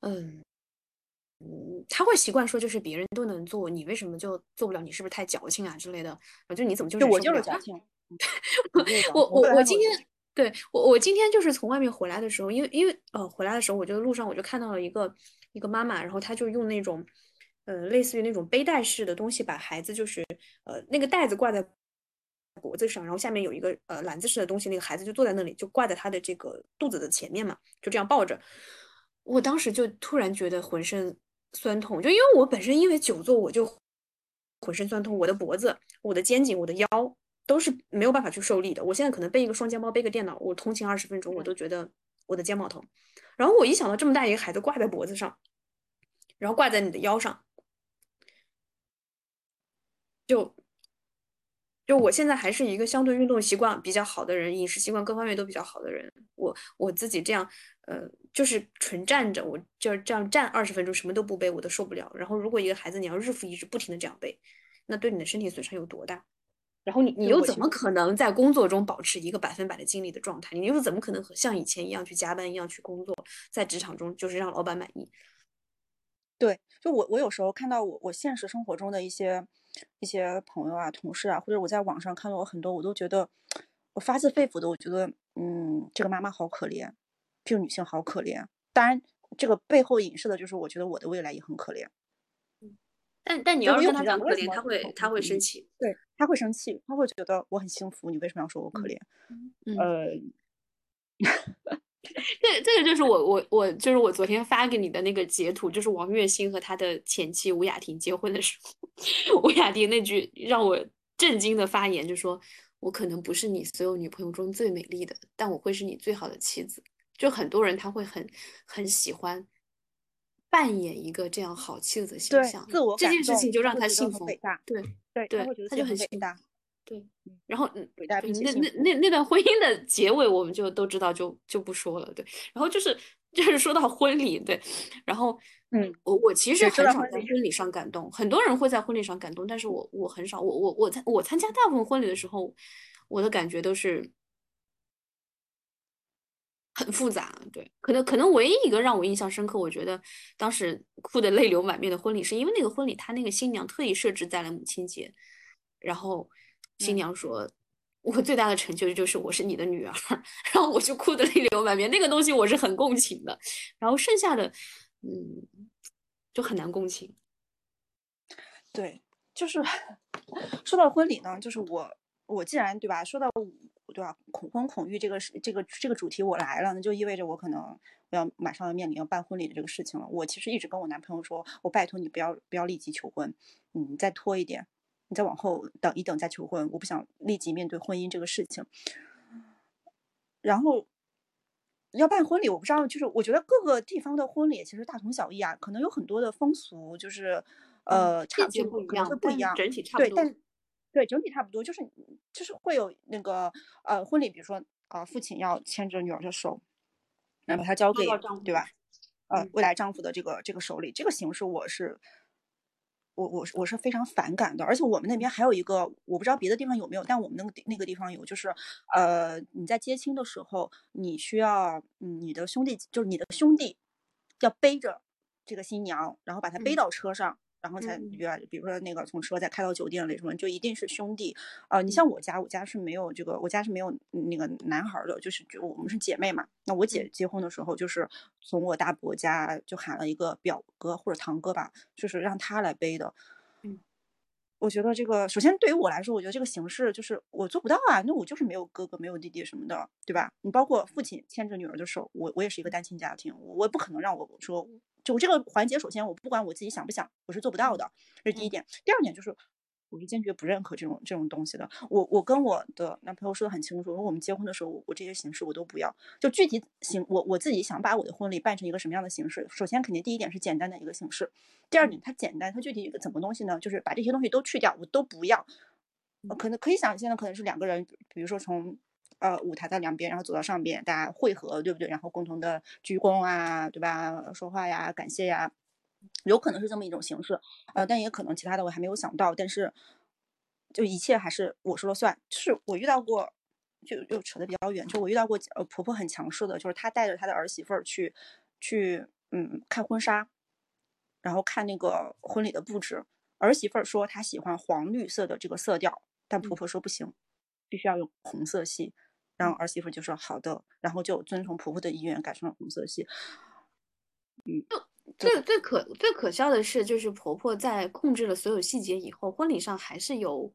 嗯。嗯，他会习惯说，就是别人都能做，你为什么就做不了？你是不是太矫情啊之类的？啊，就你怎么就是我就是矫情。(laughs) 我我我今天对我我今天就是从外面回来的时候，因为因为呃回来的时候，我就路上我就看到了一个一个妈妈，然后她就用那种呃类似于那种背带式的东西，把孩子就是呃那个袋子挂在脖子上，然后下面有一个呃篮子式的东西，那个孩子就坐在那里，就挂在他的这个肚子的前面嘛，就这样抱着。我当时就突然觉得浑身。酸痛，就因为我本身因为久坐，我就浑身酸痛，我的脖子、我的肩颈、我的腰都是没有办法去受力的。我现在可能背一个双肩包，背个电脑，我通勤二十分钟，我都觉得我的肩膀疼。然后我一想到这么大一个孩子挂在脖子上，然后挂在你的腰上，就。就我现在还是一个相对运动习惯比较好的人，饮食习惯各方面都比较好的人。我我自己这样，呃，就是纯站着，我就这样站二十分钟，什么都不背，我都受不了。然后，如果一个孩子你要日复一日不停的这样背，那对你的身体损伤有多大？然后你你又怎么可能在工作中保持一个百分百的精力的状态？你又怎么可能和像以前一样去加班一样去工作，在职场中就是让老板满意？对，就我我有时候看到我我现实生活中的一些。一些朋友啊、同事啊，或者我在网上看到我很多，我都觉得我发自肺腑的，我觉得，嗯，这个妈妈好可怜，这个女性好可怜。当然，这个背后隐射的就是，我觉得我的未来也很可怜。但但你要跟他讲可怜，他会他会生气，对，他会生气，他会觉得我很幸福，你为什么要说我可怜？呃。这这个就是我我我就是我昨天发给你的那个截图，就是王栎鑫和他的前妻吴雅婷结婚的时候，(laughs) 吴雅婷那句让我震惊的发言，就说：“我可能不是你所有女朋友中最美丽的，但我会是你最好的妻子。”就很多人他会很很喜欢扮演一个这样好妻子的形象，自我这件事情就让他幸福。对对对，他就很伟大。对，然后嗯，那那那那段婚姻的结尾，我们就都知道，就就不说了。对，然后就是就是说到婚礼，对，然后嗯，我我其实很少在婚礼上感动，很多人会在婚礼上感动，但是我我很少，我我我参我参加大部分婚礼的时候，我的感觉都是很复杂。对，可能可能唯一一个让我印象深刻，我觉得当时哭得泪流满面的婚礼，是因为那个婚礼，他那个新娘特意设置在了母亲节，然后。新娘说：“我最大的成就就是我是你的女儿。(laughs) ”然后我就哭得泪流满面。那个东西我是很共情的。然后剩下的，嗯，就很难共情。对，就是 (laughs) 说到婚礼呢，就是我，我既然对吧？说到对吧？恐婚恐育这个是这个这个主题我来了，那就意味着我可能我要马上要面临要办婚礼的这个事情了。我其实一直跟我男朋友说，我拜托你不要不要立即求婚，嗯，再拖一点。你再往后等一等再求婚，我不想立即面对婚姻这个事情。然后要办婚礼，我不知道，就是我觉得各个地方的婚礼其实大同小异啊，可能有很多的风俗，就是呃差不可能会不一样，整体差不多。对，但对整体差不多，就是就是会有那个呃婚礼，比如说啊父亲要牵着女儿的手，然后把她交给对吧？呃未来丈夫的这个这个手里，这个形式我是。我我我是非常反感的，而且我们那边还有一个，我不知道别的地方有没有，但我们那个那个地方有，就是，呃，你在接亲的时候，你需要，嗯，你的兄弟就是你的兄弟，要背着这个新娘，然后把她背到车上。然后才，比如比如说那个从车再开到酒店里什么，就一定是兄弟。呃，你像我家，我家是没有这个，我家是没有那个男孩的，就是就我们是姐妹嘛。那我姐结婚的时候，就是从我大伯家就喊了一个表哥或者堂哥吧，就是让他来背的。嗯，我觉得这个，首先对于我来说，我觉得这个形式就是我做不到啊，那我就是没有哥哥，没有弟弟什么的，对吧？你包括父亲牵着女儿的手，我我也是一个单亲家庭，我也不可能让我说，就这个环节，首先我不管我自己想不想，我是做不到的，这是第一点。第二点就是。我是坚决不认可这种这种东西的。我我跟我的男朋友说的很清楚，说我们结婚的时候，我这些形式我都不要。就具体形，我我自己想把我的婚礼办成一个什么样的形式？首先，肯定第一点是简单的一个形式。第二点，它简单，它具体一个怎么东西呢？就是把这些东西都去掉，我都不要。可能可以想象的，可能是两个人，比如说从呃舞台的两边，然后走到上边，大家汇合，对不对？然后共同的鞠躬啊，对吧？说话呀，感谢呀。有可能是这么一种形式，呃，但也可能其他的我还没有想到。但是，就一切还是我说了算。就是我遇到过，就又扯得比较远。就我遇到过，呃，婆婆很强势的，就是她带着她的儿媳妇儿去，去，嗯，看婚纱，然后看那个婚礼的布置。儿媳妇儿说她喜欢黄绿色的这个色调，但婆婆说不行，必须要用红色系。然后儿媳妇就说好的，然后就遵从婆婆的意愿改成了红色系。嗯。最最可最可笑的是，就是婆婆在控制了所有细节以后，婚礼上还是有，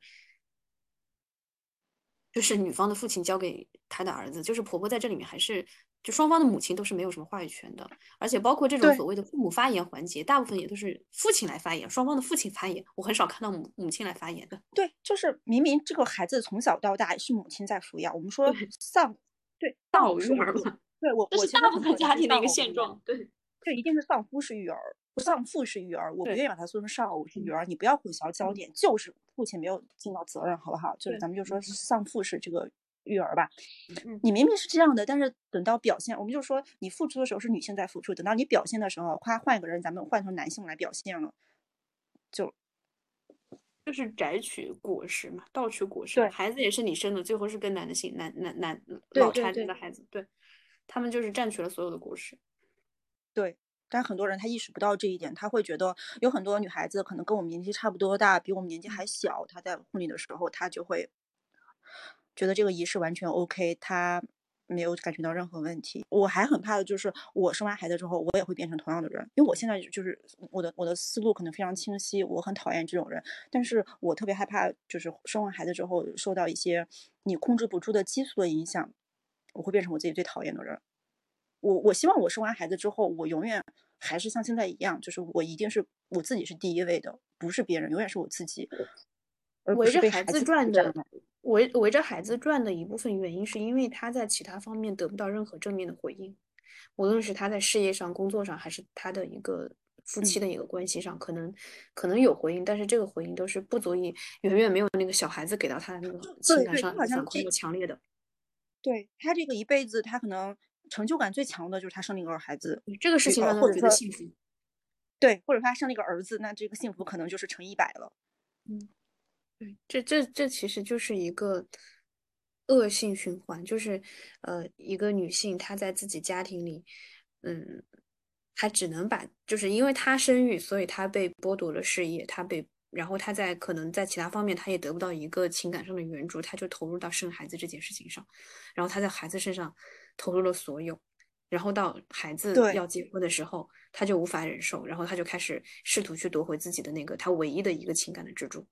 就是女方的父亲交给他的儿子，就是婆婆在这里面还是就双方的母亲都是没有什么话语权的，而且包括这种所谓的父母发言环节，大部分也都是父亲来发言，双方的父亲发言，我很少看到母母亲来发言的。对，就是明明这个孩子从小到大是母亲在抚养，我们说丧，对丧偶育儿嘛，对我我大部分家庭的一个现状，对。这一定是丧夫是育儿，丧父是育儿。我不愿意把它说成丧偶是育儿，你不要混淆焦点，就是父亲没有尽到责任，好不好？就是咱们就说丧父是这个育儿吧。你明明是这样的，但是等到表现，我们就说你付出的时候是女性在付出，等到你表现的时候，夸换一个人，咱们换成男性来表现了，就就是摘取果实嘛，盗取果实。孩子也是你生的，最后是跟男的姓，男男男老差生的孩子，对他们就是占取了所有的果实。对，但很多人他意识不到这一点，他会觉得有很多女孩子可能跟我们年纪差不多大，比我们年纪还小，她在婚礼的时候，她就会觉得这个仪式完全 OK，他没有感觉到任何问题。我还很怕的就是我生完孩子之后，我也会变成同样的人，因为我现在就是我的我的思路可能非常清晰，我很讨厌这种人，但是我特别害怕就是生完孩子之后受到一些你控制不住的激素的影响，我会变成我自己最讨厌的人。我我希望我生完孩子之后，我永远还是像现在一样，就是我一定是我自己是第一位的，不是别人，永远是我自己。围着孩子转的，围围着孩子转的一部分原因，是因为他在其他方面得不到任何正面的回应，无论是他在事业上、工作上，还是他的一个夫妻的一个关系上，可能可能有回应，但是这个回应都是不足以，远远没有那个小孩子给到他的那个情感上反馈那么强烈的。对他这个一辈子，他可能。成就感最强的就是他生了一个孩子，这个事情让他觉得幸福。对，或者他生了一个儿子，那这个幸福可能就是乘一百了。嗯，对，这这这其实就是一个恶性循环，就是呃，一个女性她在自己家庭里，嗯，她只能把，就是因为她生育，所以她被剥夺了事业，她被。然后她在可能在其他方面她也得不到一个情感上的援助，她就投入到生孩子这件事情上，然后她在孩子身上投入了所有，然后到孩子要结婚的时候，她就无法忍受，然后她就开始试图去夺回自己的那个她唯一的一个情感的支柱。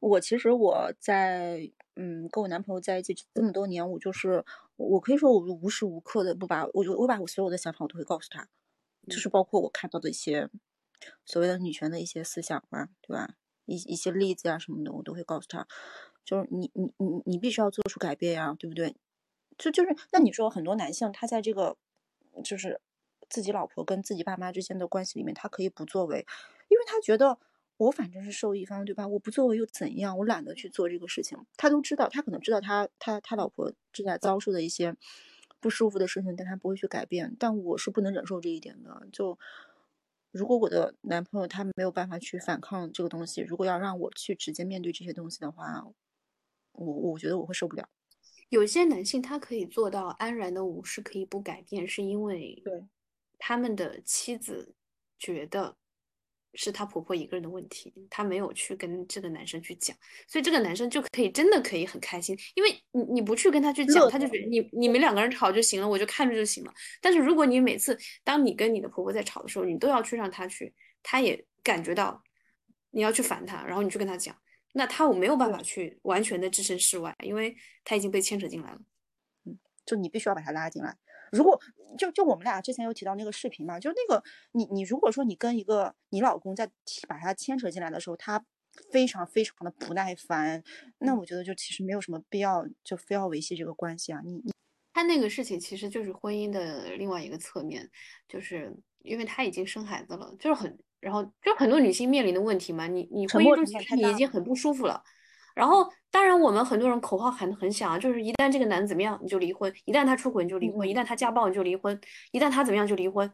我其实我在嗯跟我男朋友在一起这么多年，我就是我可以说我无时无刻的不把我我把我所有的想法我都会告诉他，就是包括我看到的一些。所谓的女权的一些思想啊，对吧？一一些例子啊什么的，我都会告诉他，就是你你你你必须要做出改变呀，对不对？就就是那你说很多男性他在这个就是自己老婆跟自己爸妈之间的关系里面，他可以不作为，因为他觉得我反正是受益方，对吧？我不作为又怎样？我懒得去做这个事情。他都知道，他可能知道他他他老婆正在遭受的一些不舒服的事情，但他不会去改变。但我是不能忍受这一点的，就。如果我的男朋友他没有办法去反抗这个东西，如果要让我去直接面对这些东西的话，我我觉得我会受不了。有些男性他可以做到安然的无视，可以不改变，是因为对他们的妻子觉得。是她婆婆一个人的问题，她没有去跟这个男生去讲，所以这个男生就可以真的可以很开心，因为你你不去跟他去讲，他就觉得你你们两个人吵就行了，我就看着就行了。但是如果你每次当你跟你的婆婆在吵的时候，你都要去让她去，她也感觉到你要去烦他，然后你去跟他讲，那他我没有办法去完全的置身事外，因为他已经被牵扯进来了。嗯，就你必须要把他拉进来。如果就就我们俩之前有提到那个视频嘛，就那个你你如果说你跟一个你老公在把他牵扯进来的时候，他非常非常的不耐烦，那我觉得就其实没有什么必要就非要维系这个关系啊。你你他那个事情其实就是婚姻的另外一个侧面，就是因为他已经生孩子了，就是很然后就很多女性面临的问题嘛，你你婚姻中其实你已经很不舒服了。然后，当然，我们很多人口号喊得很响，就是一旦这个男的怎么样，你就离婚；一旦他出轨，你就离婚；一旦他家暴，你就离婚；一旦他怎么样就离婚。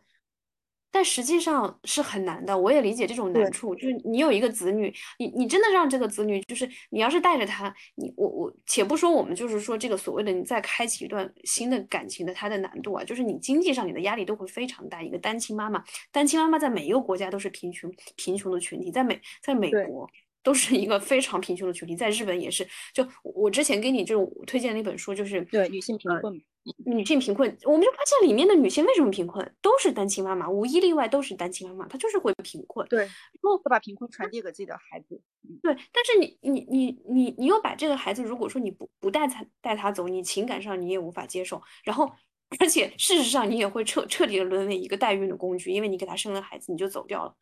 但实际上是很难的，我也理解这种难处。就是你有一个子女，你你真的让这个子女，就是你要是带着他，你我我，且不说我们就是说这个所谓的你再开启一段新的感情的他的难度啊，就是你经济上你的压力都会非常大。一个单亲妈妈，单亲妈妈在每一个国家都是贫穷贫穷的群体，在美在美国。都是一个非常贫穷的群体，在日本也是。就我之前给你就是推荐那本书，就是对女性贫困，女性贫困，我们就发现里面的女性为什么贫困，都是单亲妈妈，无一例外都是单亲妈妈，她就是会贫困。对，然后把贫困传递给自己的孩子。对，但是你你你你你又把这个孩子，如果说你不不带他带他走，你情感上你也无法接受，然后而且事实上你也会彻彻底的沦为一个代孕的工具，因为你给他生了孩子，你就走掉了。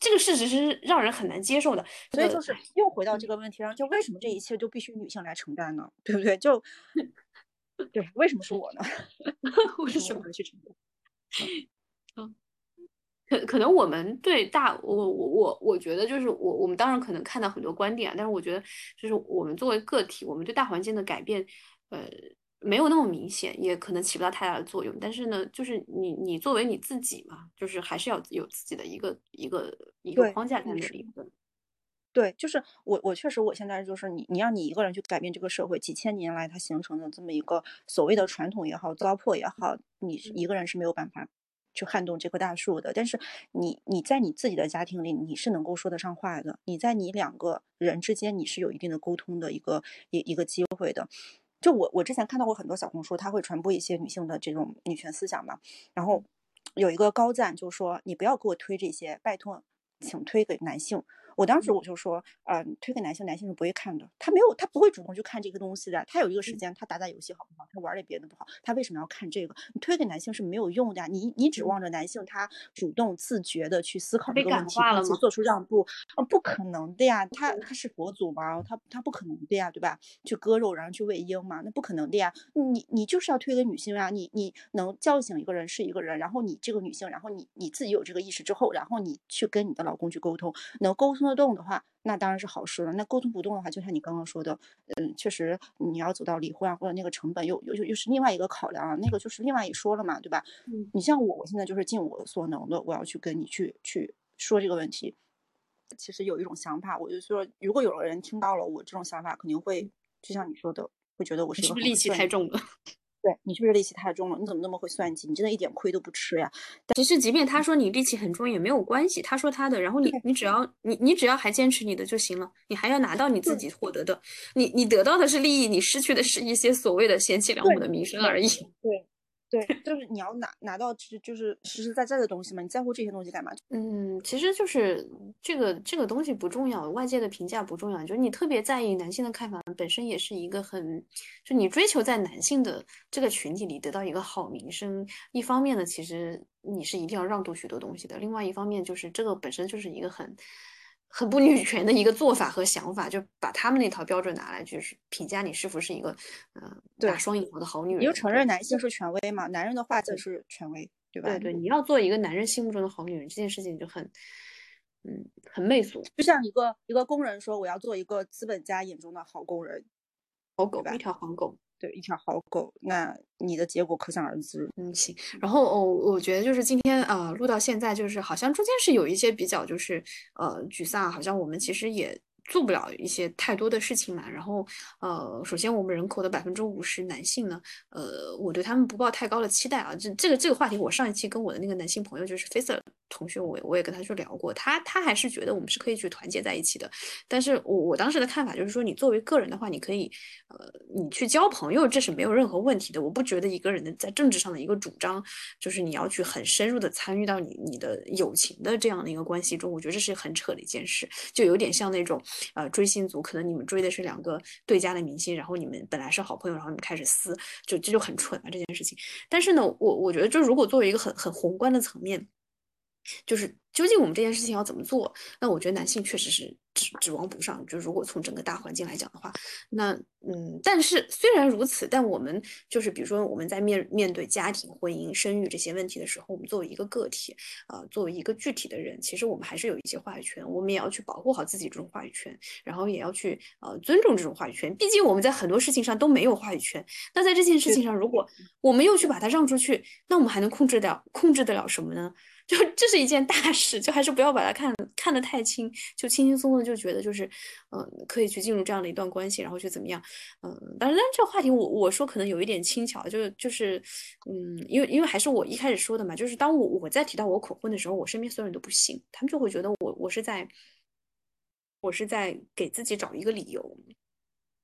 这个事实是让人很难接受的，所以就是又回到这个问题上，就为什么这一切就必须女性来承担呢？对不对？就 (laughs) 对，为什么是我呢？(laughs) 为什么去承担？嗯，(laughs) 可可能我们对大我我我我觉得就是我我们当然可能看到很多观点，但是我觉得就是我们作为个体，我们对大环境的改变，呃。没有那么明显，也可能起不到太大的作用。但是呢，就是你你作为你自己嘛，就是还是要有自己的一个一个一个框架在那里。对，就是我我确实我现在就是你你让你一个人去改变这个社会，几千年来它形成的这么一个所谓的传统也好，糟粕也好，你一个人是没有办法去撼动这棵大树的。但是你你在你自己的家庭里，你是能够说得上话的。你在你两个人之间，你是有一定的沟通的一个一一个机会的。就我我之前看到过很多小红书，他会传播一些女性的这种女权思想嘛，然后有一个高赞就说你不要给我推这些，拜托，请推给男性。我当时我就说，呃，推给男性，男性是不会看的，他没有，他不会主动去看这个东西的。他有一个时间，他打打游戏好不好？他玩点别的不好？他为什么要看这个？你推给男性是没有用的呀。你你指望着男性他主动自觉的去思考这个问题，并且做出让步？啊，不可能的呀。他他是佛祖吗？他他不可能的呀，对吧？去割肉然后去喂鹰嘛？那不可能的呀。你你就是要推给女性啊。你你能叫醒一个人是一个人，然后你这个女性，然后你你自己有这个意识之后，然后你去跟你的老公去沟通，能沟通。动的话，那当然是好事了。那沟通不动的话，就像你刚刚说的，嗯，确实你要走到离婚啊，或者那个成本又又又又是另外一个考量啊，那个就是另外一说了嘛，对吧？嗯，你像我，我现在就是尽我所能的，我要去跟你去去说这个问题。其实有一种想法，我就说，如果有人听到了我这种想法，肯定会就像你说的，会觉得我是不是戾气太重了？对你是不是力气太重了？你怎么那么会算计？你真的一点亏都不吃呀？其实，即便他说你力气很重也没有关系，他说他的，然后你你只要你你只要还坚持你的就行了，你还要拿到你自己获得的，你你得到的是利益，你失去的是一些所谓的贤妻良母的名声而已。对。对，(laughs) 就是你要拿拿到，其实就是实实在在的东西嘛。你在乎这些东西干嘛？嗯，其实就是这个这个东西不重要，外界的评价不重要。就是你特别在意男性的看法，本身也是一个很，就你追求在男性的这个群体里得到一个好名声。一方面呢，其实你是一定要让渡许多东西的；，另外一方面就是这个本身就是一个很。很不女权的一个做法和想法，就把他们那套标准拿来，就是评价你是否是一个，嗯，打双引号的好女人。你就承认男性是权威嘛？男人的话才是权威，对吧？对对，你要做一个男人心目中的好女人，这件事情就很，嗯，很媚俗。就像一个一个工人说，我要做一个资本家眼中的好工人，好狗，一条好狗。对一条好狗，那你的结果可想而知。嗯，行。然后哦，我觉得就是今天呃录到现在，就是好像中间是有一些比较就是呃沮丧，好像我们其实也做不了一些太多的事情嘛。然后，呃，首先我们人口的百分之五十男性呢，呃，我对他们不抱太高的期待啊。这这个这个话题，我上一期跟我的那个男性朋友就是 Facer 同学，我我也跟他去聊过，他他还是觉得我们是可以去团结在一起的。但是我我当时的看法就是说，你作为个人的话，你可以，呃，你去交朋友，这是没有任何问题的。我不觉得一个人的在政治上的一个主张，就是你要去很深入的参与到你你的友情的这样的一个关系中，我觉得这是很扯的一件事，就有点像那种呃追星族，可能你们追的是两个对家的明星，然后你们本来是好朋友，然后你们开始撕，就这就很蠢了这件事情。但是呢，我我觉得就如果作为一个很很宏观的层面。就是究竟我们这件事情要怎么做？那我觉得男性确实是指指望不上。就如果从整个大环境来讲的话，那嗯，但是虽然如此，但我们就是比如说我们在面面对家庭、婚姻、生育这些问题的时候，我们作为一个个体，呃，作为一个具体的人，其实我们还是有一些话语权。我们也要去保护好自己这种话语权，然后也要去呃尊重这种话语权。毕竟我们在很多事情上都没有话语权。那在这件事情上，如果我们又去把它让出去，那我们还能控制掉控制得了什么呢？就这是一件大事，(laughs) 就还是不要把它看看得太轻，就轻轻松松就觉得就是，嗯，可以去进入这样的一段关系，然后去怎么样，嗯，但是但这个话题我我说可能有一点轻巧，就是就是，嗯，因为因为还是我一开始说的嘛，就是当我我在提到我恐婚的时候，我身边所有人都不信，他们就会觉得我我是在，我是在给自己找一个理由。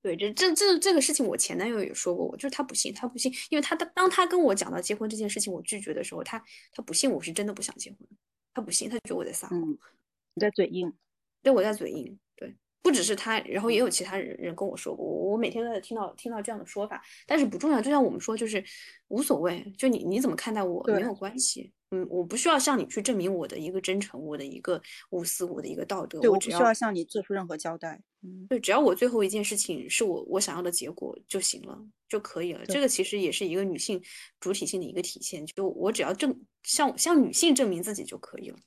对，这这这这个事情，我前男友也说过，我就是他不信，他不信，因为他当当他跟我讲到结婚这件事情，我拒绝的时候，他他不信我是真的不想结婚，他不信，他觉得我在撒谎，你在嘴硬，对，我在嘴硬，对，不只是他，然后也有其他人人跟我说过，我我每天都在听到听到这样的说法，但是不重要，就像我们说，就是无所谓，就你你怎么看待我没有关系。嗯，我不需要向你去证明我的一个真诚，我的一个无私，我的一个道德。对，我只需要向你做出任何交代。嗯，对，只要我最后一件事情是我我想要的结果就行了，就可以了。这个其实也是一个女性主体性的一个体现，就我只要证向向女性证明自己就可以了。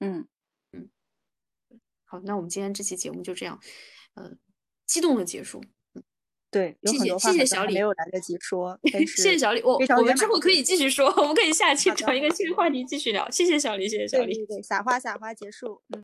嗯嗯，好，那我们今天这期节目就这样，呃，激动的结束。对，谢谢谢谢小李，没有来得及说。谢谢小李，我我们之后可以继续说，我们可以下期找一个新的话题继续聊。谢谢小李，谢谢小李，对，撒花撒花结束，嗯。